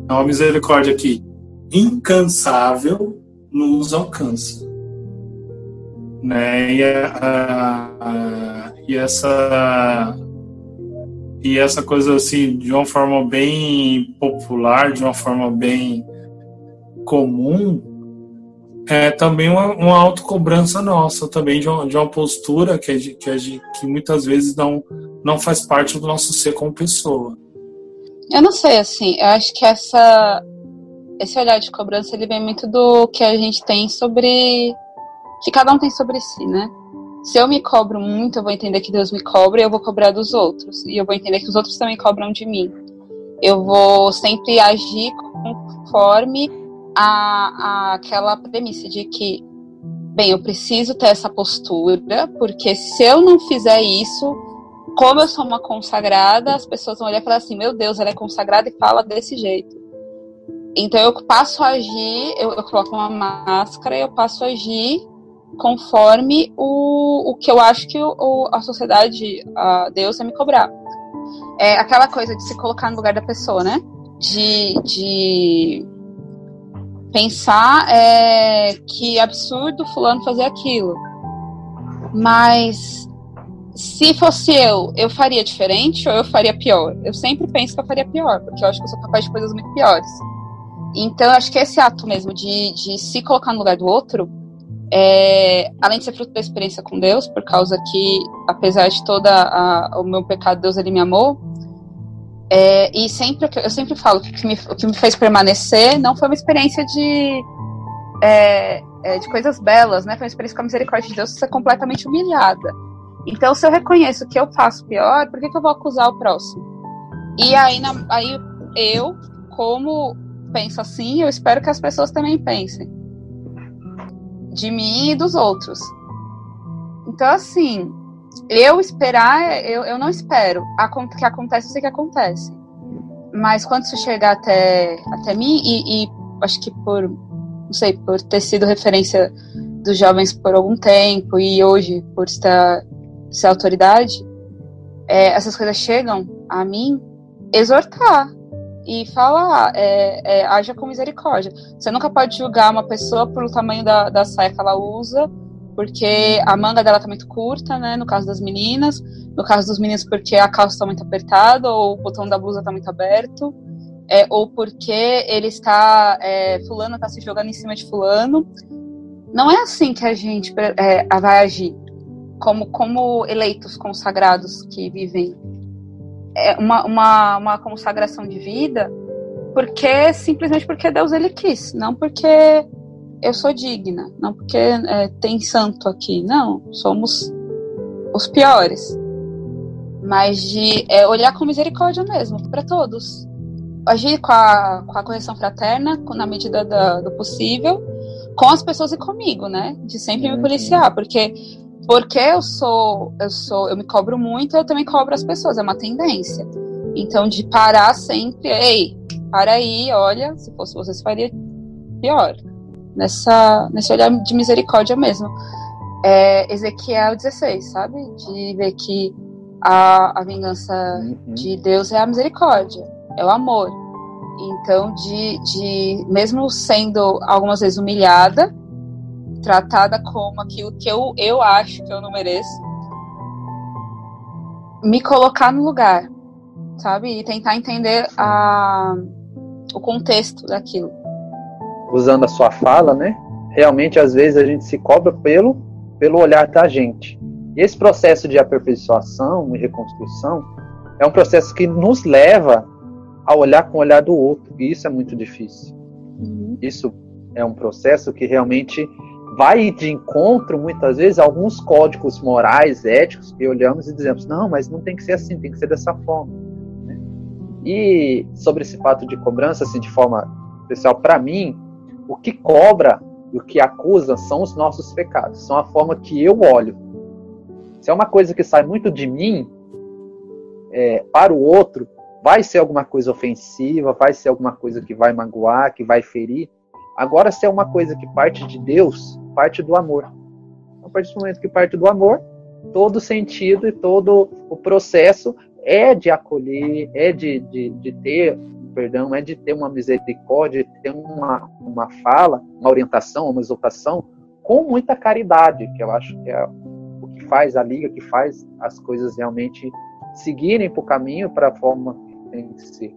É uma misericórdia que incansável nos alcança né? E, a, a, e essa e essa coisa assim de uma forma bem popular, de uma forma bem comum, é também uma, uma autocobrança nossa, também de uma, de uma postura que, é que, é que muitas vezes não, não faz parte do nosso ser como pessoa. Eu não sei, assim, eu acho que essa, esse olhar de cobrança ele vem muito do que a gente tem sobre que cada um tem sobre si, né? Se eu me cobro muito, eu vou entender que Deus me cobra e eu vou cobrar dos outros. E eu vou entender que os outros também cobram de mim. Eu vou sempre agir conforme a, a aquela premissa de que, bem, eu preciso ter essa postura, porque se eu não fizer isso, como eu sou uma consagrada, as pessoas vão olhar e falar assim: meu Deus, ela é consagrada e fala desse jeito. Então eu passo a agir, eu, eu coloco uma máscara e eu passo a agir conforme o, o que eu acho que o, a sociedade, a Deus, vai me cobrar. É aquela coisa de se colocar no lugar da pessoa, né? De, de pensar é, que absurdo fulano fazer aquilo. Mas se fosse eu, eu faria diferente ou eu faria pior? Eu sempre penso que eu faria pior, porque eu acho que eu sou capaz de coisas muito piores. Então, eu acho que esse ato mesmo de, de se colocar no lugar do outro é, além de ser fruto da experiência com Deus, por causa que, apesar de todo o meu pecado, Deus ele me amou. É, e sempre eu sempre falo que o que, me, o que me fez permanecer não foi uma experiência de é, é, de coisas belas, né? Foi uma experiência com a misericórdia de Deus ser completamente humilhada. Então, se eu reconheço que eu faço pior, por que, que eu vou acusar o próximo? E aí, na, aí eu, como penso assim, eu espero que as pessoas também pensem de mim e dos outros. Então, assim, eu esperar, eu, eu não espero. O que acontece, eu sei que acontece. Mas quando isso chegar até, até mim, e, e acho que por, não sei, por ter sido referência dos jovens por algum tempo e hoje por estar ser autoridade, é, essas coisas chegam a mim exortar e fala, é, é, haja com misericórdia. Você nunca pode julgar uma pessoa pelo tamanho da, da saia que ela usa, porque a manga dela tá muito curta, né? No caso das meninas. No caso dos meninos, porque a calça está muito apertada, ou o botão da blusa está muito aberto. É, ou porque ele está. É, fulano está se jogando em cima de fulano. Não é assim que a gente é, vai agir. Como, como eleitos consagrados que vivem uma, uma, uma consagração de vida, porque simplesmente porque Deus ele quis, não porque eu sou digna, não porque é, tem santo aqui, não, somos os piores, mas de é, olhar com misericórdia mesmo para todos, agir com a, com a correção fraterna na medida da, do possível, com as pessoas e comigo, né? De sempre me policiar, porque porque eu sou eu sou eu me cobro muito, eu também cobro as pessoas, é uma tendência. Então de parar sempre, ei, para aí, olha, se fosse você, você faria pior nessa, nesse olhar de misericórdia mesmo. É Ezequiel 16, sabe? De ver que a, a vingança uhum. de Deus é a misericórdia, é o amor. Então, de, de mesmo sendo algumas vezes humilhada, tratada como aquilo que eu, eu acho que eu não mereço, me colocar no lugar, sabe? E tentar entender a, o contexto daquilo usando a sua fala, né? Realmente, às vezes, a gente se cobra pelo, pelo olhar da gente. E esse processo de aperfeiçoação e reconstrução é um processo que nos leva a olhar com o olhar do outro. E isso é muito difícil. Uhum. Isso é um processo que realmente vai de encontro, muitas vezes, a alguns códigos morais, éticos, que olhamos e dizemos, não, mas não tem que ser assim, tem que ser dessa forma. Né? E sobre esse fato de cobrança, assim, de forma especial, para mim, o que cobra e o que acusa são os nossos pecados, são a forma que eu olho. Se é uma coisa que sai muito de mim, é, para o outro, vai ser alguma coisa ofensiva, vai ser alguma coisa que vai magoar, que vai ferir. Agora, se é uma coisa que parte de Deus, parte do amor. A partir do momento que parte do amor, todo sentido e todo o processo é de acolher, é de, de, de ter perdão, é de ter uma misericórdia, de ter uma, uma fala, uma orientação, uma exaltação com muita caridade, que eu acho que é o que faz a liga, que faz as coisas realmente seguirem para o caminho para a forma que tem que ser.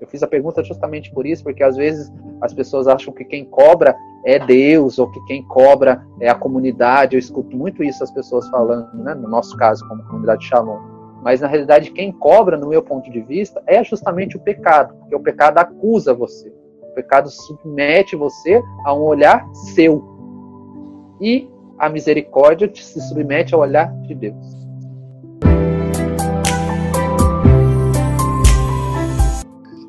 Eu fiz a pergunta justamente por isso, porque às vezes as pessoas acham que quem cobra é Deus, ou que quem cobra é a comunidade. Eu escuto muito isso as pessoas falando, né? no nosso caso, como comunidade Shalom mas na realidade quem cobra, no meu ponto de vista, é justamente o pecado, porque o pecado acusa você. O pecado submete você a um olhar seu. E a misericórdia se submete ao olhar de Deus.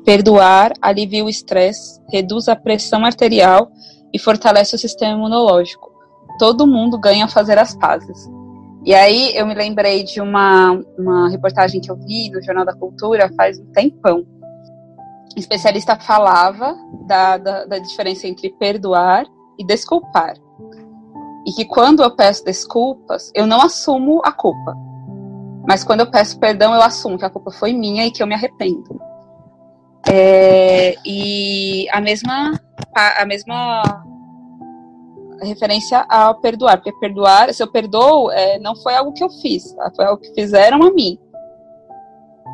Perdoar alivia o estresse, reduz a pressão arterial e fortalece o sistema imunológico. Todo mundo ganha ao fazer as pazes. E aí eu me lembrei de uma, uma reportagem que eu vi no Jornal da Cultura faz um tempão. O especialista falava da, da, da diferença entre perdoar e desculpar. E que quando eu peço desculpas, eu não assumo a culpa. Mas quando eu peço perdão, eu assumo que a culpa foi minha e que eu me arrependo. É, e a mesma, a mesma referência ao perdoar, porque perdoar, se eu perdoo, é, não foi algo que eu fiz, tá? foi algo que fizeram a mim.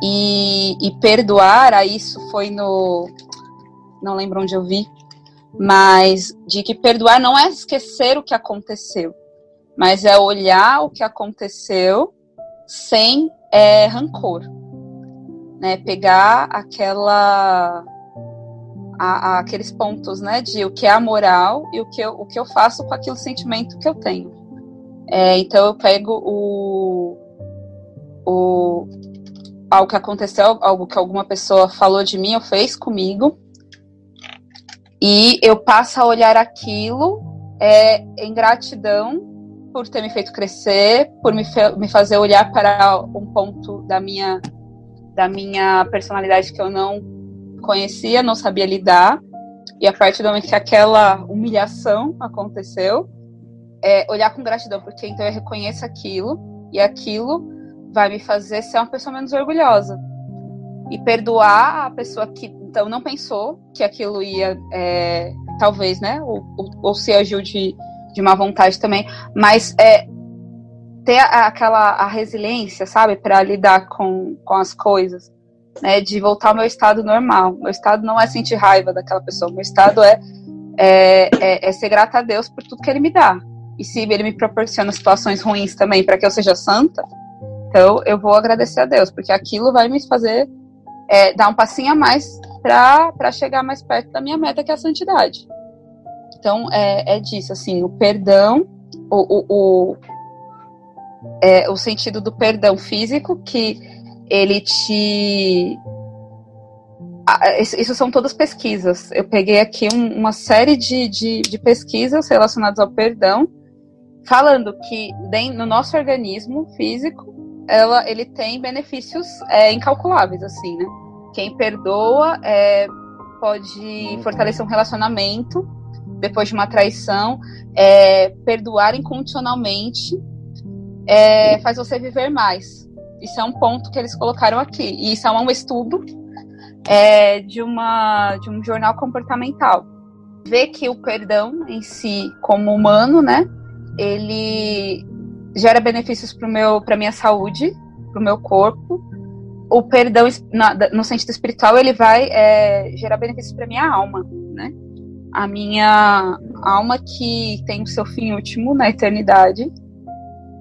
E, e perdoar, aí isso foi no. Não lembro onde eu vi, mas de que perdoar não é esquecer o que aconteceu, mas é olhar o que aconteceu sem é, rancor. Né? Pegar aquela a, a, aqueles pontos, né, de o que é a moral e o que eu, o que eu faço com aquele sentimento que eu tenho. É, então eu pego o, o algo que aconteceu, algo que alguma pessoa falou de mim ou fez comigo, e eu passo a olhar aquilo é, em gratidão por ter me feito crescer, por me, me fazer olhar para um ponto da minha da minha personalidade que eu não conhecia, não sabia lidar. E a partir do momento que aquela humilhação aconteceu, é olhar com gratidão, porque então eu reconheço aquilo e aquilo vai me fazer ser uma pessoa menos orgulhosa. e perdoar a pessoa que então não pensou que aquilo ia, é, talvez, né? Ou, ou, ou, se agiu de, de má vontade também, mas é, ter aquela a resiliência, sabe, para lidar com, com as coisas, né? De voltar ao meu estado normal. Meu estado não é sentir raiva daquela pessoa, meu estado é, é, é, é ser grata a Deus por tudo que Ele me dá. E se Ele me proporciona situações ruins também para que eu seja santa, então eu vou agradecer a Deus, porque aquilo vai me fazer é, dar um passinho a mais para chegar mais perto da minha meta, que é a santidade. Então, é, é disso, assim, o perdão, o, o, o, é, o sentido do perdão físico, que ele te. Isso são todas pesquisas. Eu peguei aqui um, uma série de, de, de, pesquisas relacionadas ao perdão, falando que no nosso organismo físico, ela, ele tem benefícios é, incalculáveis, assim, né? Quem perdoa é, pode fortalecer um relacionamento depois de uma traição, é, perdoar incondicionalmente é, faz você viver mais. Isso é um ponto que eles colocaram aqui. E isso é um estudo é, de, uma, de um jornal comportamental. Vê que o perdão em si, como humano, né, ele gera benefícios para minha saúde, para o meu corpo, o perdão no sentido espiritual ele vai é, gerar benefícios para minha alma, né? A minha alma que tem o seu fim último na eternidade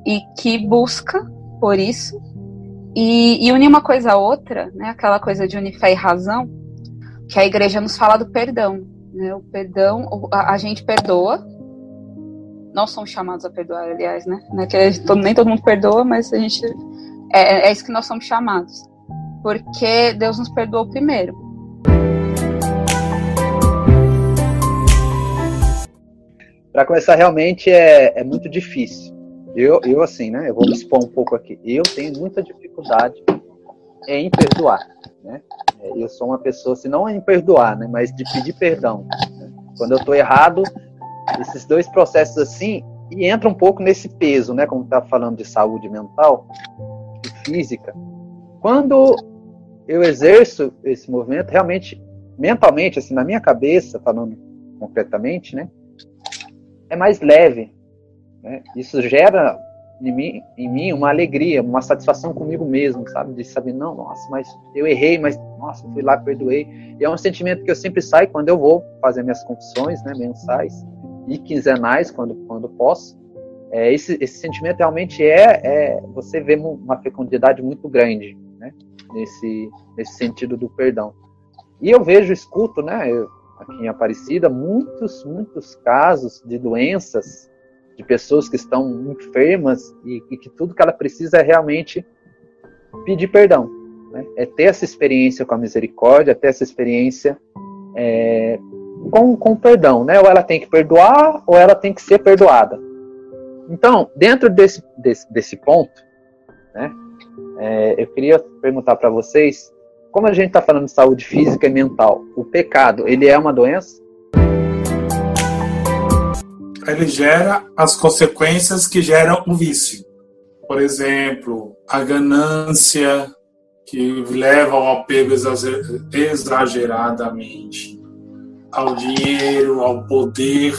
e que busca por isso e, e unir uma coisa a outra, né? Aquela coisa de unir fé e razão, que a igreja nos fala do perdão, né? O perdão, a, a gente perdoa. Nós somos chamados a perdoar, aliás, né? É nem todo mundo perdoa, mas a gente é, é isso que nós somos chamados porque Deus nos perdoou primeiro. Para começar, realmente é, é muito difícil. Eu, eu, assim, né? Eu vou me expor um pouco aqui. Eu tenho muita dificuldade em perdoar, né? Eu sou uma pessoa, se não em perdoar, né? Mas de pedir perdão. Né? Quando eu estou errado, esses dois processos assim, e entra um pouco nesse peso, né? Como tá falando de saúde mental e física. Quando eu exerço esse movimento realmente mentalmente, assim, na minha cabeça, falando concretamente, né, é mais leve. Né? Isso gera em mim, em mim uma alegria, uma satisfação comigo mesmo, sabe? De saber, não, nossa, mas eu errei, mas, nossa, fui lá, perdoei. E é um sentimento que eu sempre saio quando eu vou fazer minhas confissões, né, mensais e quinzenais, quando, quando posso. É, esse, esse sentimento realmente é, é, você vê uma fecundidade muito grande, né? nesse, nesse sentido do perdão. E eu vejo, escuto, né, eu, aqui em Aparecida, muitos, muitos casos de doenças, de pessoas que estão enfermas e, e que tudo que ela precisa é realmente pedir perdão. Né? É ter essa experiência com a misericórdia, ter essa experiência é, com, com perdão. Né? Ou ela tem que perdoar, ou ela tem que ser perdoada. Então, dentro desse, desse, desse ponto, né, é, eu queria perguntar para vocês, como a gente está falando de saúde física e mental, o pecado, ele é uma doença? Ele gera as consequências que geram o vício. Por exemplo, a ganância, que leva ao apego exageradamente ao dinheiro, ao poder,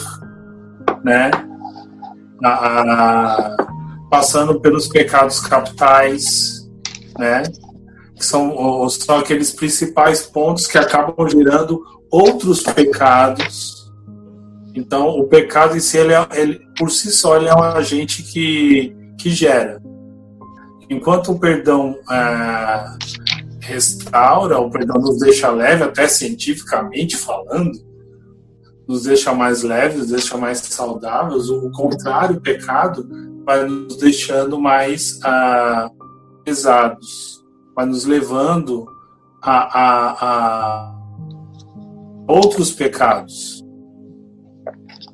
né? A, passando pelos pecados capitais, né? Que são, são aqueles principais pontos que acabam gerando outros pecados. Então, o pecado em si, ele, é, ele por si só, ele é um agente que, que gera. Enquanto o perdão é, restaura, o perdão nos deixa leve, até cientificamente falando, nos deixa mais leves, nos deixa mais saudáveis. O contrário, o pecado vai nos deixando mais ah, pesados, vai nos levando a, a, a outros pecados.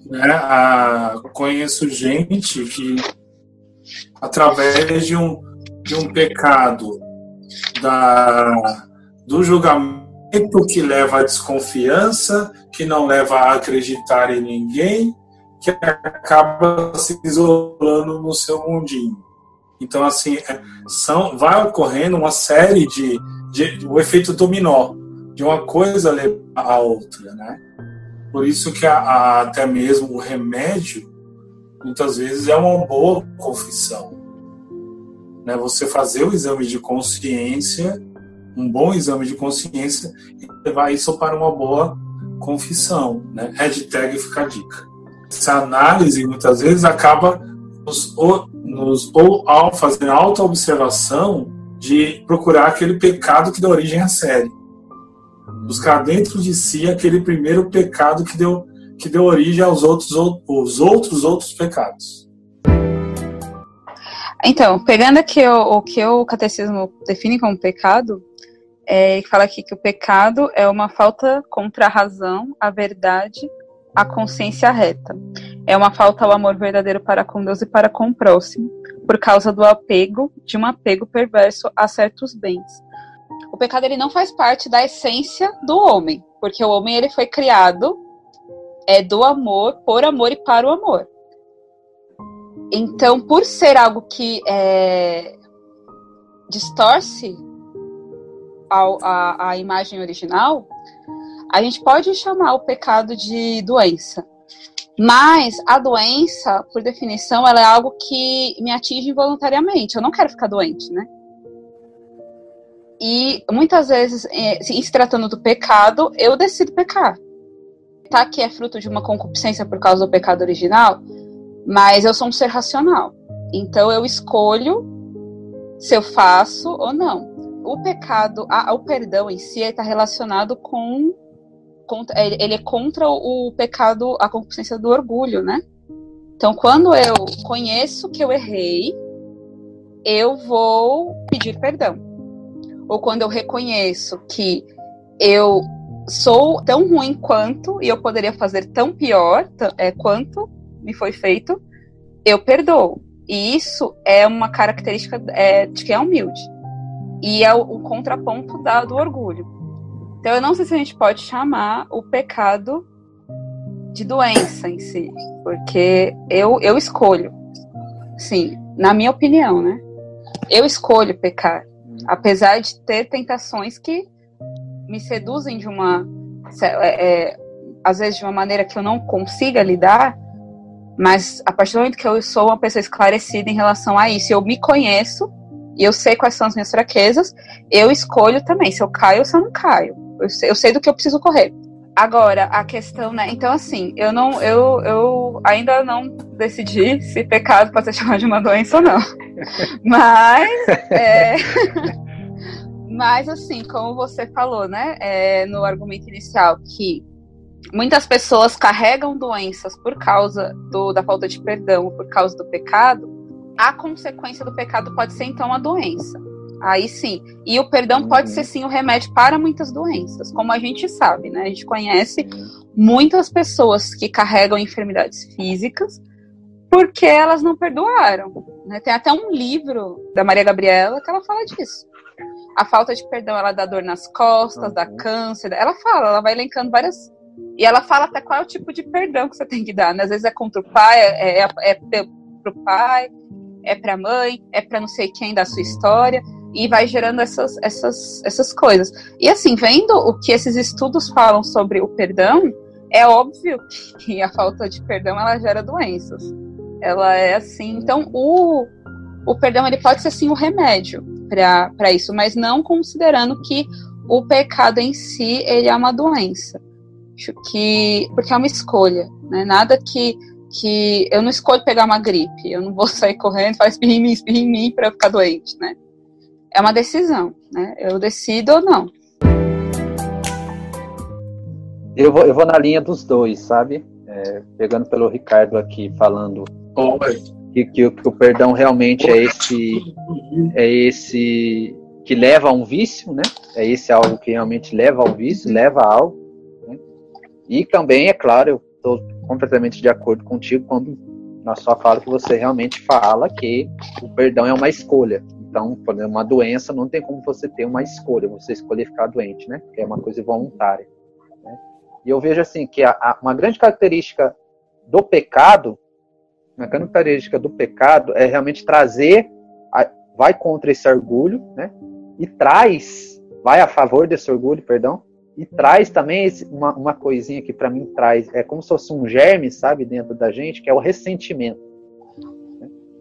Né? A, conheço gente que, através de um, de um pecado da, do julgamento que leva à desconfiança, que não leva a acreditar em ninguém, que acaba se isolando no seu mundinho. Então, assim, é, são, vai ocorrendo uma série de, de, o efeito dominó, de uma coisa levar a outra, né? Por isso que a, a, até mesmo o remédio, muitas vezes, é uma boa confissão. Né? Você fazer o exame de consciência, um bom exame de consciência, e levar isso para uma boa confissão. Né? Hashtag fica a dica. Essa análise, muitas vezes, acaba nos, nos ou ao fazer auto-observação de procurar aquele pecado que dá origem à série. Buscar dentro de si aquele primeiro pecado que deu, que deu origem aos outros, os outros outros pecados. Então, pegando aqui o, o que o catecismo define como pecado, é, fala aqui que o pecado é uma falta contra a razão, a verdade, a consciência reta. É uma falta ao amor verdadeiro para com Deus e para com o próximo, por causa do apego, de um apego perverso a certos bens. Pecado ele não faz parte da essência do homem, porque o homem ele foi criado é do amor, por amor e para o amor. Então, por ser algo que é, distorce a, a, a imagem original, a gente pode chamar o pecado de doença. Mas a doença, por definição, ela é algo que me atinge involuntariamente. Eu não quero ficar doente, né? E muitas vezes, em se tratando do pecado, eu decido pecar. Tá que é fruto de uma concupiscência por causa do pecado original, mas eu sou um ser racional. Então eu escolho se eu faço ou não. O pecado, o perdão em si está relacionado com contra, ele é contra o, pecado, a concupiscência do orgulho, né? Então, quando eu conheço que eu errei, eu vou pedir perdão. Ou quando eu reconheço que eu sou tão ruim quanto e eu poderia fazer tão pior é, quanto me foi feito, eu perdoo. E isso é uma característica é, de quem é humilde. E é o, o contraponto da, do orgulho. Então, eu não sei se a gente pode chamar o pecado de doença em si, porque eu, eu escolho, sim, na minha opinião, né? Eu escolho pecar, apesar de ter tentações que me seduzem de uma, é, é, às vezes de uma maneira que eu não consiga lidar, mas a partir do momento que eu sou uma pessoa esclarecida em relação a isso, eu me conheço e eu sei quais são as minhas fraquezas, eu escolho também se eu caio ou se eu não caio. Eu sei, eu sei do que eu preciso correr. Agora, a questão, né? Então, assim, eu não, eu, eu ainda não decidi se pecado pode ser chamado de uma doença ou não. Mas, é, mas assim, como você falou, né, é, no argumento inicial, que muitas pessoas carregam doenças por causa do, da falta de perdão, por causa do pecado, a consequência do pecado pode ser então a doença. Aí sim. E o perdão uhum. pode ser sim o remédio para muitas doenças, como a gente sabe, né? A gente conhece muitas pessoas que carregam enfermidades físicas porque elas não perdoaram. Né? Tem até um livro da Maria Gabriela que ela fala disso. A falta de perdão, ela dá dor nas costas, uhum. dá câncer. Ela fala, ela vai elencando várias. E ela fala até qual é o tipo de perdão que você tem que dar. Né? Às vezes é contra o pai, é, é, é pro pai, é pra mãe, é pra não sei quem da sua história e vai gerando essas, essas, essas coisas. E assim, vendo o que esses estudos falam sobre o perdão, é óbvio que a falta de perdão ela gera doenças. Ela é assim. Então, o, o perdão ele pode ser sim o remédio para isso, mas não considerando que o pecado em si ele é uma doença. Acho que porque é uma escolha, né? Nada que que eu não escolho pegar uma gripe, eu não vou sair correndo, faz espirra em mim, espirra em mim para ficar doente, né? É uma decisão, né? Eu decido ou não. Eu vou, eu vou na linha dos dois, sabe? É, pegando pelo Ricardo aqui, falando que, que, que, o perdão realmente é esse, é esse que leva a um vício, né? É esse algo que realmente leva ao vício, leva a algo. Né? E também, é claro, eu estou completamente de acordo contigo quando na sua fala que você realmente fala que o perdão é uma escolha. Então, por exemplo, uma doença não tem como você ter uma escolha, você escolher ficar doente, né? Que é uma coisa voluntária. Né? E eu vejo assim que a, a, uma grande característica do pecado, uma grande característica do pecado é realmente trazer, a, vai contra esse orgulho, né? E traz vai a favor desse orgulho, perdão, e traz também esse, uma, uma coisinha que para mim traz, é como se fosse um germe, sabe, dentro da gente, que é o ressentimento.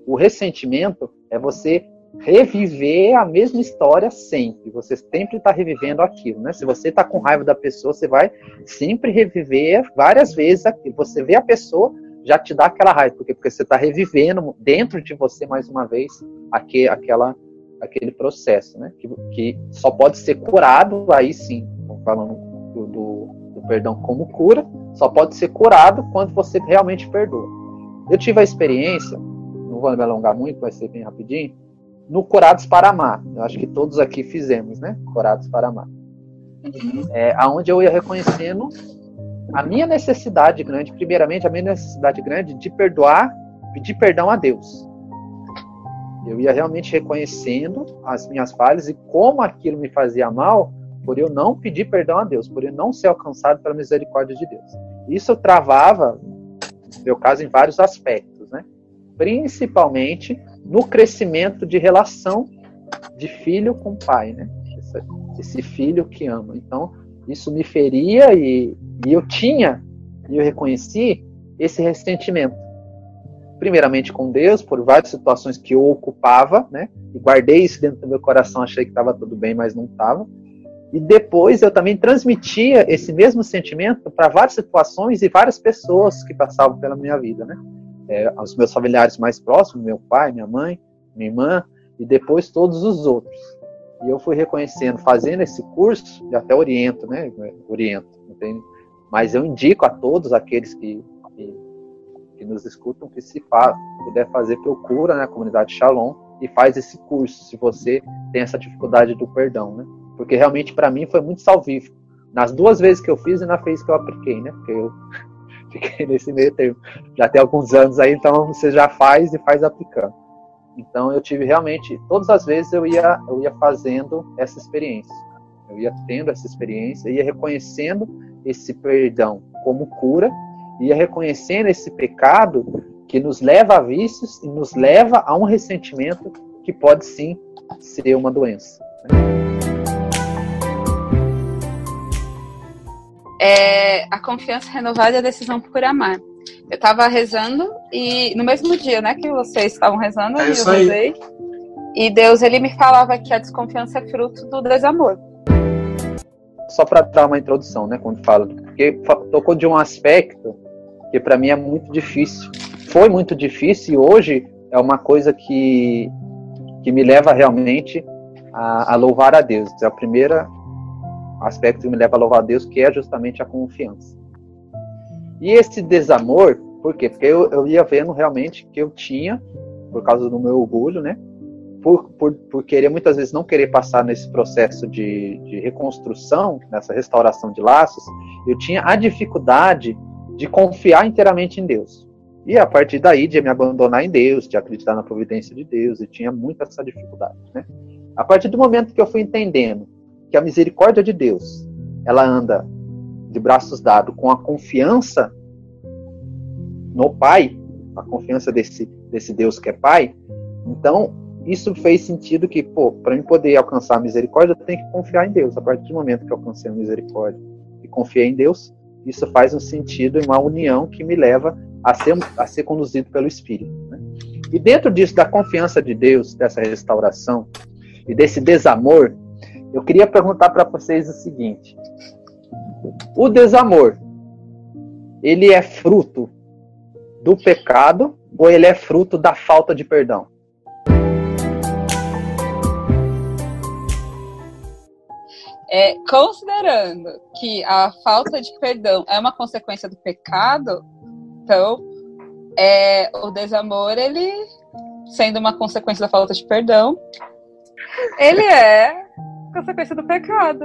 O ressentimento é você reviver a mesma história sempre. Você sempre está revivendo aquilo, né? Se você está com raiva da pessoa, você vai sempre reviver várias vezes aquilo. Você vê a pessoa, já te dá aquela raiva, porque, porque você está revivendo dentro de você mais uma vez aquele, aquela, aquele processo, né? Que, que só pode ser curado, aí sim, falando do, do, do perdão como cura, só pode ser curado quando você realmente perdoa. Eu tive a experiência, não vou me alongar muito, vai ser bem rapidinho, no Curados para Amar. Eu acho que todos aqui fizemos, né? Curados para Amar. É, aonde eu ia reconhecendo a minha necessidade grande, primeiramente a minha necessidade grande de perdoar, pedir perdão a Deus. Eu ia realmente reconhecendo as minhas falhas e como aquilo me fazia mal, por eu não pedir perdão a Deus, por eu não ser alcançado pela misericórdia de Deus. Isso travava, no meu caso, em vários aspectos, né? Principalmente no crescimento de relação de filho com pai, né? Esse, esse filho que ama. Então, isso me feria e, e eu tinha, e eu reconheci esse ressentimento. Primeiramente com Deus, por várias situações que eu ocupava, né? E guardei isso dentro do meu coração, achei que estava tudo bem, mas não estava. E depois eu também transmitia esse mesmo sentimento para várias situações e várias pessoas que passavam pela minha vida, né? É, meus familiares mais próximos, meu pai, minha mãe, minha irmã, e depois todos os outros. E eu fui reconhecendo, fazendo esse curso, e até oriento, né? Oriento, entende? Mas eu indico a todos aqueles que, que, que nos escutam que se fa puder fazer, procura na né, comunidade Shalom e faz esse curso, se você tem essa dificuldade do perdão, né? porque realmente para mim foi muito salvífico. Nas duas vezes que eu fiz e na vez que eu apliquei, né? Porque eu fiquei nesse meio termo. Já tem alguns anos aí, então você já faz e faz aplicando. Então eu tive realmente, todas as vezes eu ia, eu ia fazendo essa experiência. Eu ia tendo essa experiência, ia reconhecendo esse perdão como cura, ia reconhecendo esse pecado que nos leva a vícios e nos leva a um ressentimento que pode sim ser uma doença. Né? É a confiança renovada e a decisão por amar. Eu estava rezando e no mesmo dia, né, que vocês estavam rezando, é eu rezei. E Deus ele me falava que a desconfiança é fruto do desamor. Só para dar uma introdução, né, quando fala, porque tocou de um aspecto que para mim é muito difícil. Foi muito difícil e hoje é uma coisa que que me leva realmente a, a louvar a Deus. É a primeira aspecto que me leva a louvar a Deus, que é justamente a confiança. E esse desamor, por quê? Porque eu, eu ia vendo realmente que eu tinha, por causa do meu orgulho, né? Por, por, por querer muitas vezes não querer passar nesse processo de, de reconstrução, nessa restauração de laços, eu tinha a dificuldade de confiar inteiramente em Deus. E a partir daí, de me abandonar em Deus, de acreditar na providência de Deus, e tinha muito essa dificuldade. Né? A partir do momento que eu fui entendendo que a misericórdia de Deus, ela anda de braços dados com a confiança no Pai, a confiança desse, desse Deus que é Pai, então isso fez sentido que, pô, para mim poder alcançar a misericórdia, eu tenho que confiar em Deus. A partir do momento que eu alcancei a misericórdia e confiei em Deus, isso faz um sentido e uma união que me leva a ser, a ser conduzido pelo Espírito. Né? E dentro disso, da confiança de Deus, dessa restauração e desse desamor eu queria perguntar para vocês o seguinte: o desamor, ele é fruto do pecado ou ele é fruto da falta de perdão? É, considerando que a falta de perdão é uma consequência do pecado, então é, o desamor, ele sendo uma consequência da falta de perdão, ele é consequência do pecado.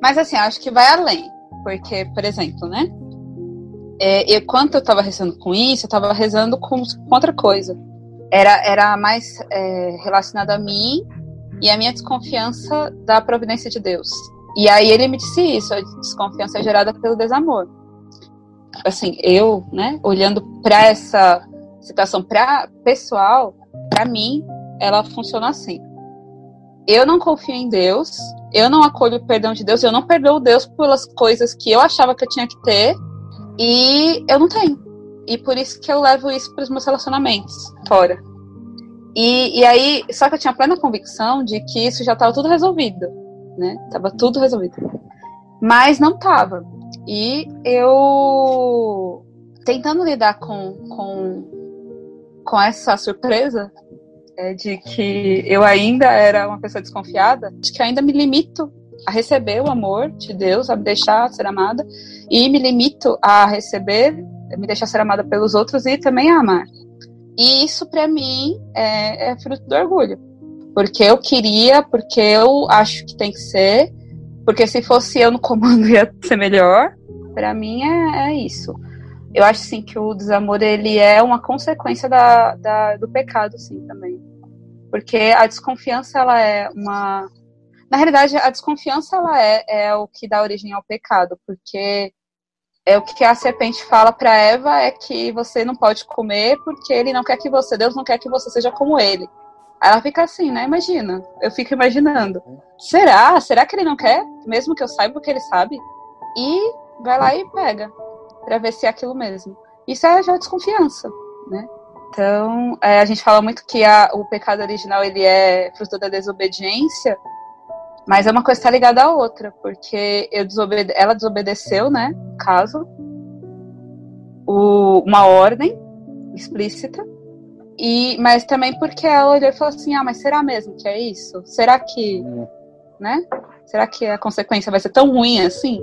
Mas assim, acho que vai além. Porque, por exemplo, né? É, eu, quando eu tava rezando com isso, eu tava rezando com, com outra coisa. Era, era mais é, relacionado a mim e a minha desconfiança da providência de Deus. E aí ele me disse isso, a desconfiança é gerada pelo desamor. Assim, eu, né, olhando para essa situação pra, pessoal, para mim, ela funciona assim eu não confio em Deus, eu não acolho o perdão de Deus, eu não perdoo Deus pelas coisas que eu achava que eu tinha que ter e eu não tenho. E por isso que eu levo isso para os meus relacionamentos fora. E, e aí, só que eu tinha plena convicção de que isso já estava tudo resolvido, né? Tava tudo resolvido. Mas não tava. E eu tentando lidar com, com, com essa surpresa é, de que eu ainda era uma pessoa desconfiada, de que ainda me limito a receber o amor de Deus, a me deixar ser amada, e me limito a receber, me deixar ser amada pelos outros e também a amar. E isso, para mim, é, é fruto do orgulho. Porque eu queria, porque eu acho que tem que ser, porque se fosse eu no comando ia ser melhor. Para mim é, é isso eu acho sim que o desamor ele é uma consequência da, da, do pecado, sim, também. Porque a desconfiança ela é uma na realidade a desconfiança ela é, é o que dá origem ao pecado, porque é o que a serpente fala para Eva é que você não pode comer porque ele não quer que você, Deus não quer que você seja como ele. Aí ela fica assim, né? Imagina. Eu fico imaginando. Será? Será que ele não quer? Mesmo que eu saiba o que ele sabe? E vai lá e pega para ver se é aquilo mesmo. Isso é já desconfiança, né? Então, é, a gente fala muito que a, o pecado original ele é fruto da desobediência, mas é uma coisa está ligada à outra, porque eu desobede ela desobedeceu, né? Caso, o, uma ordem explícita, e, mas também porque ela olhou e falou assim: ah, mas será mesmo que é isso? Será que, hum. né? Será que a consequência vai ser tão ruim assim?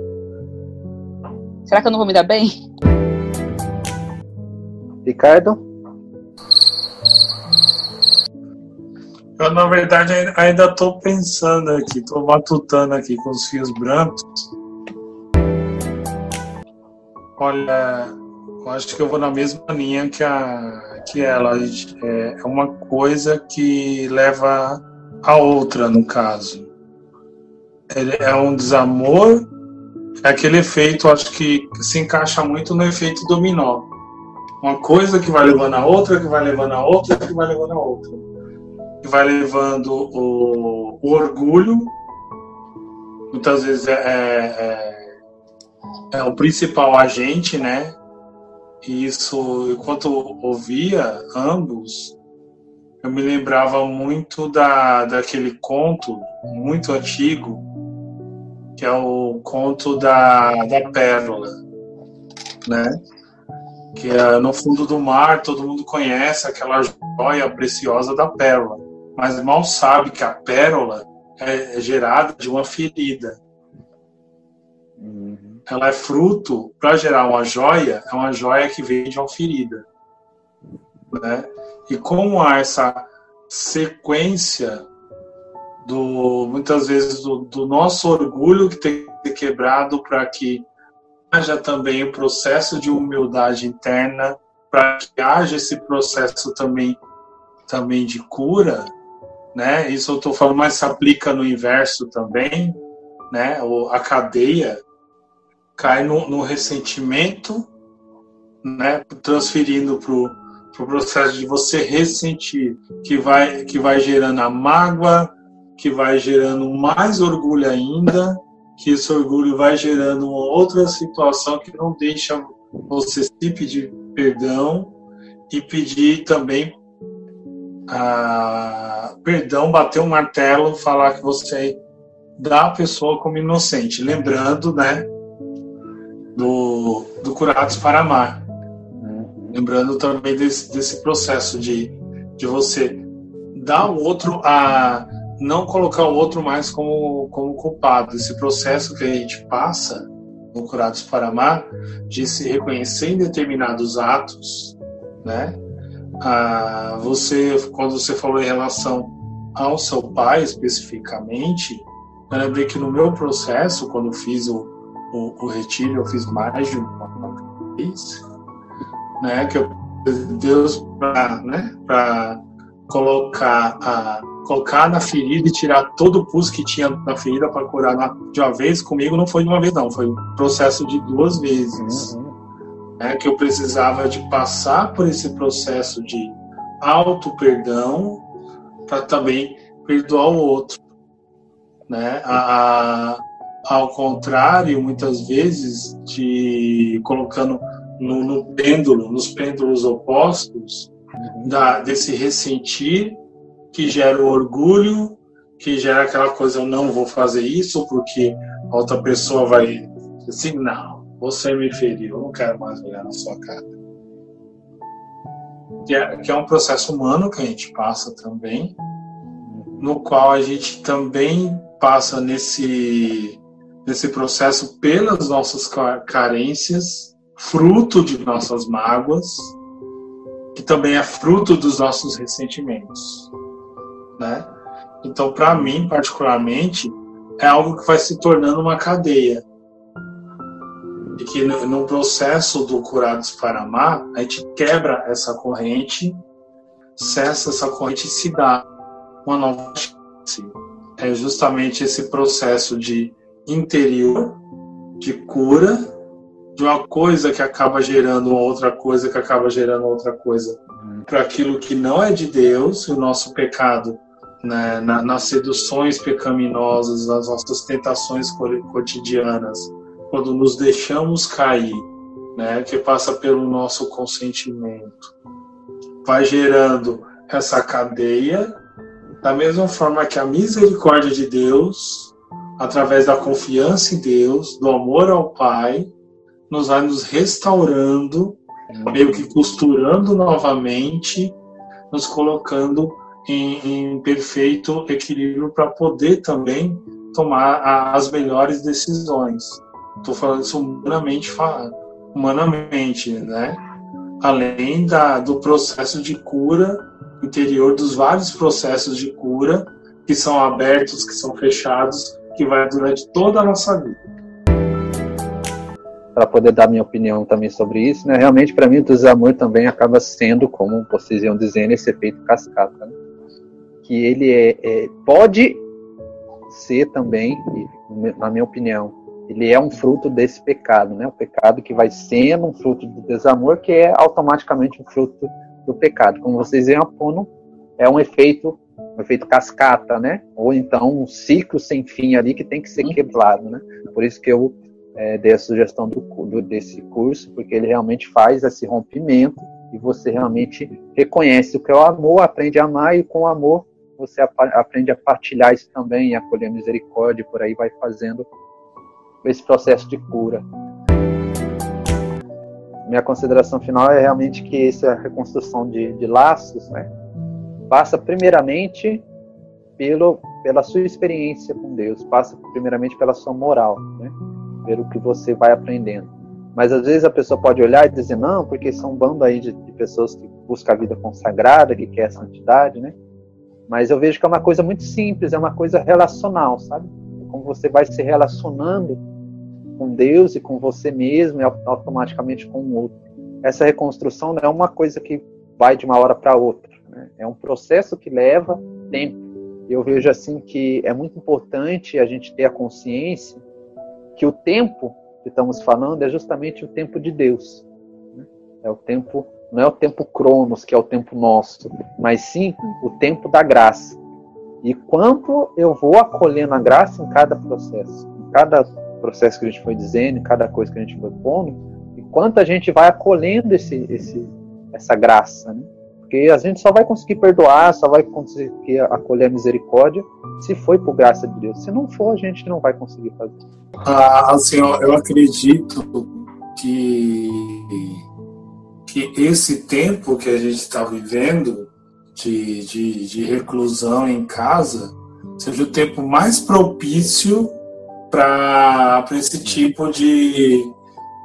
Será que eu não vou me dar bem? Ricardo? Eu, na verdade, ainda estou pensando aqui, estou matutando aqui com os fios brancos. Olha, eu acho que eu vou na mesma linha que, a, que ela. É, é uma coisa que leva a outra, no caso. Ele é um desamor é aquele efeito, acho que se encaixa muito no efeito dominó. Uma coisa que vai levando a outra, que vai levando a outra, que vai levando a outra. Que vai levando o, o orgulho, muitas vezes é, é, é, é o principal agente, né? E isso, enquanto ouvia ambos, eu me lembrava muito da, daquele conto muito antigo que é o conto da, da pérola, né? Que é no fundo do mar, todo mundo conhece aquela joia preciosa da pérola, mas mal sabe que a pérola é, é gerada de uma ferida. Uhum. Ela é fruto, para gerar uma joia, é uma joia que vem de uma ferida. Né? E como há essa sequência do muitas vezes do, do nosso orgulho que tem que ser quebrado para que haja também o processo de humildade interna, para que haja esse processo também também de cura, né? Isso eu estou falando, mas se aplica no inverso também, né? A cadeia cai no, no ressentimento, né? Transferindo para o pro processo de você ressentir, que vai que vai gerando a mágoa, que vai gerando mais orgulho ainda, que esse orgulho vai gerando uma outra situação que não deixa você se pedir perdão e pedir também a perdão, bater o um martelo, falar que você dá a pessoa como inocente, lembrando, né, do, do Curados para Amar. Lembrando também desse, desse processo de, de você dar o outro a não colocar o outro mais como, como culpado. Esse processo que a gente passa no Curados para Amar, de se reconhecer em determinados atos, né? Ah, você, quando você falou em relação ao seu pai especificamente, eu lembrei que no meu processo, quando eu fiz o, o, o retiro, eu fiz mais de uma vez, né? Que eu Deus para né, colocar a colocar na ferida e tirar todo o pus que tinha na ferida para curar na, de uma vez, comigo não foi de uma vez, não, foi um processo de duas vezes. Uhum. Né, que eu precisava de passar por esse processo de auto-perdão para também perdoar o outro. né? A, a, ao contrário, muitas vezes, de colocando no, no pêndulo, nos pêndulos opostos, da, desse ressentir que gera o orgulho, que gera aquela coisa, eu não vou fazer isso porque a outra pessoa vai assim, não, você me feriu, eu não quero mais olhar na sua cara. Que é, que é um processo humano que a gente passa também, no qual a gente também passa nesse, nesse processo pelas nossas carências, fruto de nossas mágoas, que também é fruto dos nossos ressentimentos, né? Então, para mim, particularmente, é algo que vai se tornando uma cadeia. E que no, no processo do Curados para Amar, a gente quebra essa corrente, cessa essa corrente e se dá uma nova chance. É justamente esse processo de interior, de cura, de uma coisa que acaba gerando uma outra coisa, que acaba gerando outra coisa. Uhum. Para aquilo que não é de Deus, o nosso pecado, né, na, nas seduções pecaminosas, nas nossas tentações cotidianas, quando nos deixamos cair, né, que passa pelo nosso consentimento, vai gerando essa cadeia, da mesma forma que a misericórdia de Deus, através da confiança em Deus, do amor ao Pai, nos vai nos restaurando, meio que costurando novamente, nos colocando em, em perfeito equilíbrio para poder também tomar a, as melhores decisões. Estou falando isso humanamente, humanamente, né? Além da, do processo de cura interior, dos vários processos de cura que são abertos, que são fechados, que vai durante toda a nossa vida para poder dar minha opinião também sobre isso, né? Realmente, para mim, o desamor também acaba sendo, como vocês iam dizendo, esse efeito cascata, né? que ele é, é, pode ser também, na minha opinião, ele é um fruto desse pecado, né? O pecado que vai sendo um fruto do desamor, que é automaticamente um fruto do pecado. Como vocês iam apondo, é um efeito, um efeito cascata, né? Ou então um ciclo sem fim ali que tem que ser uhum. quebrado, né? Por isso que eu é, dei a sugestão do, do, desse curso, porque ele realmente faz esse rompimento e você realmente reconhece o que é o amor, aprende a amar e com o amor você aprende a partilhar isso também, a acolher a misericórdia, por aí vai fazendo esse processo de cura. Minha consideração final é realmente que essa reconstrução de, de laços né, passa primeiramente pelo, pela sua experiência com Deus, passa primeiramente pela sua moral. Né? O que você vai aprendendo. Mas às vezes a pessoa pode olhar e dizer, não, porque são um bando aí de, de pessoas que buscam a vida consagrada, que quer a santidade, né? Mas eu vejo que é uma coisa muito simples, é uma coisa relacional, sabe? É como você vai se relacionando com Deus e com você mesmo e automaticamente com o outro. Essa reconstrução não é uma coisa que vai de uma hora para outra, né? é um processo que leva tempo. Eu vejo assim que é muito importante a gente ter a consciência que o tempo que estamos falando é justamente o tempo de Deus. Né? É o tempo, não é o tempo cronos, que é o tempo nosso, mas sim o tempo da graça. E quanto eu vou acolhendo a graça em cada processo, em cada processo que a gente foi dizendo, em cada coisa que a gente foi pondo, e quanto a gente vai acolhendo esse, esse, essa graça, né? Porque a gente só vai conseguir perdoar, só vai conseguir acolher a misericórdia se foi por graça de Deus. Se não for, a gente não vai conseguir fazer. Ah, assim, eu acredito que, que esse tempo que a gente está vivendo de, de, de reclusão em casa seja o tempo mais propício para esse tipo de,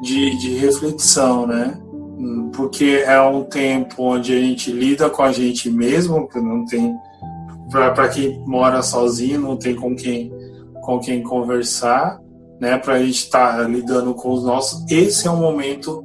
de, de reflexão, né? Porque é um tempo onde a gente lida com a gente mesmo, que não tem para quem mora sozinho, não tem com quem com quem conversar, né? Para a gente estar tá lidando com os nossos. Esse é um momento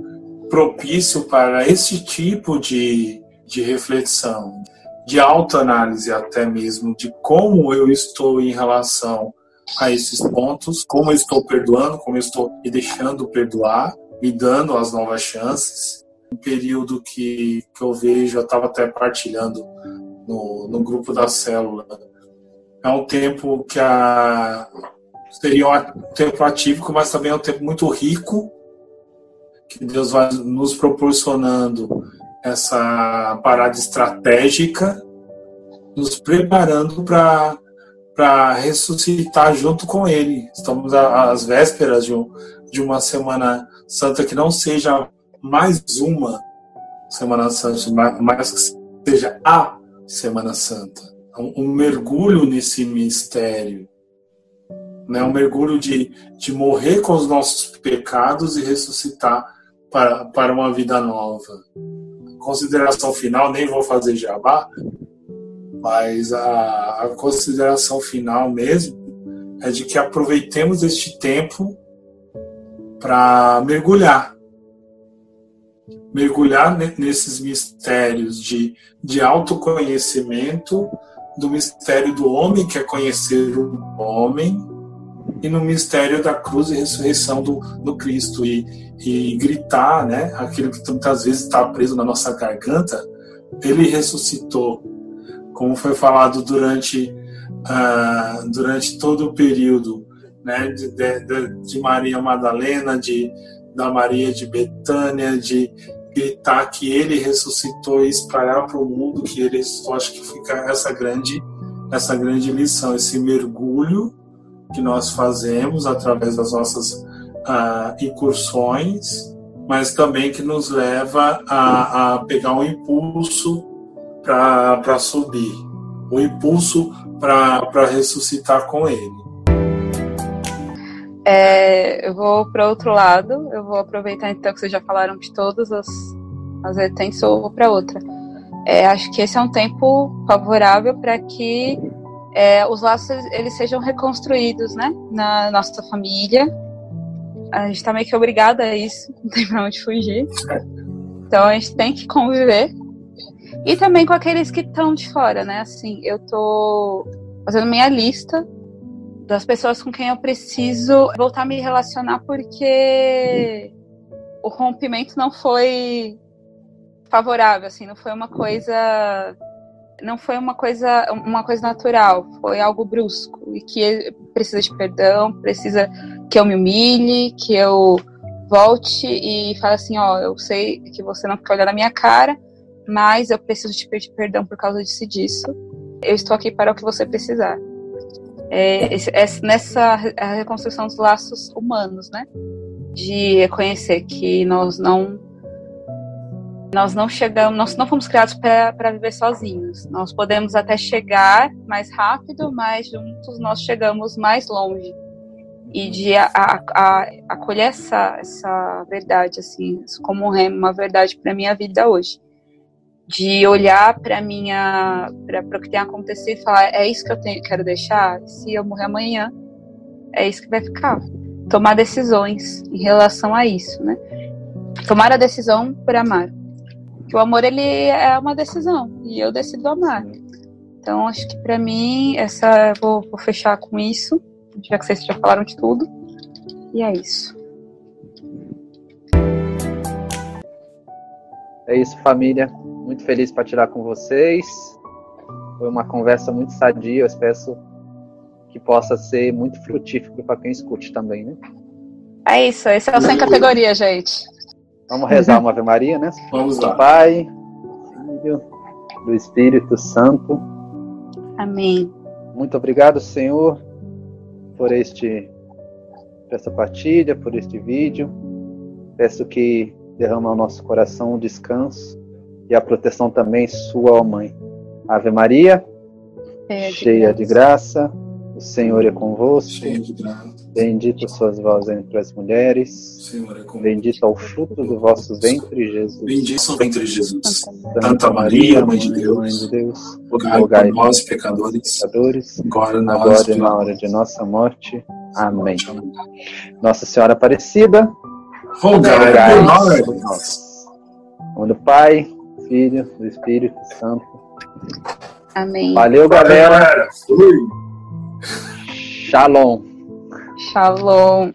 propício para esse tipo de, de reflexão, de autoanálise até mesmo, de como eu estou em relação a esses pontos, como eu estou perdoando, como eu estou me deixando perdoar, me dando as novas chances um período que, que eu vejo, eu estava até partilhando no, no grupo da célula, é um tempo que a, seria um tempo atípico, mas também é um tempo muito rico, que Deus vai nos proporcionando essa parada estratégica, nos preparando para para ressuscitar junto com Ele. Estamos às vésperas de, um, de uma Semana Santa que não seja mais uma Semana Santa, mas que seja a Semana Santa. Um, um mergulho nesse mistério. Né? Um mergulho de, de morrer com os nossos pecados e ressuscitar para, para uma vida nova. Consideração final, nem vou fazer jabá, mas a, a consideração final mesmo é de que aproveitemos este tempo para mergulhar. Mergulhar nesses mistérios de, de autoconhecimento, do mistério do homem, que é conhecer o homem, e no mistério da cruz e ressurreição do, do Cristo. E, e gritar, né, aquilo que muitas vezes está preso na nossa garganta, ele ressuscitou como foi falado durante, uh, durante todo o período né, de, de, de, Maria Madalena, de, da Maria de Betânia, de gritar que ele ressuscitou e espalhar para o mundo que ele ressuscitou. Acho que fica essa grande, essa grande lição, esse mergulho que nós fazemos através das nossas uh, incursões, mas também que nos leva a, a pegar um impulso para subir, o impulso para ressuscitar com ele. É, eu vou para outro lado, eu vou aproveitar então que vocês já falaram de todas as, as vertentes, ou vou para outra. É, acho que esse é um tempo favorável para que é, os laços eles sejam reconstruídos, né, na nossa família. A gente está meio que obrigada a isso, não tem para onde fugir. Então a gente tem que conviver e também com aqueles que estão de fora, né? Assim, eu tô fazendo minha lista das pessoas com quem eu preciso voltar a me relacionar porque o rompimento não foi favorável, assim, não foi uma coisa não foi uma coisa uma coisa natural, foi algo brusco e que precisa de perdão, precisa que eu me humilhe, que eu volte e fale assim, ó, eu sei que você não quer olhar na minha cara, mas eu preciso te pedir perdão por causa disso disso. Eu estou aqui para o que você precisar. É, é nessa reconstrução dos laços humanos, né? De reconhecer que nós não nós não chegamos, nós não fomos criados para viver sozinhos. Nós podemos até chegar mais rápido, mas juntos nós chegamos mais longe. E de a, a, a, acolher essa, essa verdade, assim, como uma verdade para minha vida hoje de olhar para minha para o que tem acontecido e falar é isso que eu tenho, quero deixar? Se eu morrer amanhã é isso que vai ficar. Tomar decisões em relação a isso né? Tomar a decisão por amar. Que o amor ele é uma decisão e eu decido amar. Então acho que para mim essa vou, vou fechar com isso já que vocês já falaram de tudo. E é isso é isso família muito feliz para tirar com vocês. Foi uma conversa muito sadia, eu espero que possa ser muito frutífero para quem escute também, né? É isso, esse é o sem categoria, gente. Vamos rezar uma Ave Maria, né? Vamos lá. Pai, Filho, do Espírito Santo. Amém. Muito obrigado, Senhor, por este por essa partilha, por este vídeo. Peço que derrama ao nosso coração um descanso e a proteção também sua, ó Mãe. Ave Maria, cheia de, cheia de graça, o Senhor é convosco. Bendita sois vós entre as mulheres. É Bendito é o fruto do vosso ventre, Jesus. Bendito é o ventre, Jesus. Santa Maria, Mãe de Deus, Mãe de Deus rogai por nós, pecadores, pecadores agora, na agora e na hora de nossa morte. Amém. Nossa Senhora Aparecida, rogai por nós. Nome do Pai, Filho, do Espírito Santo. Amém. Valeu, galera. Shalom. Shalom.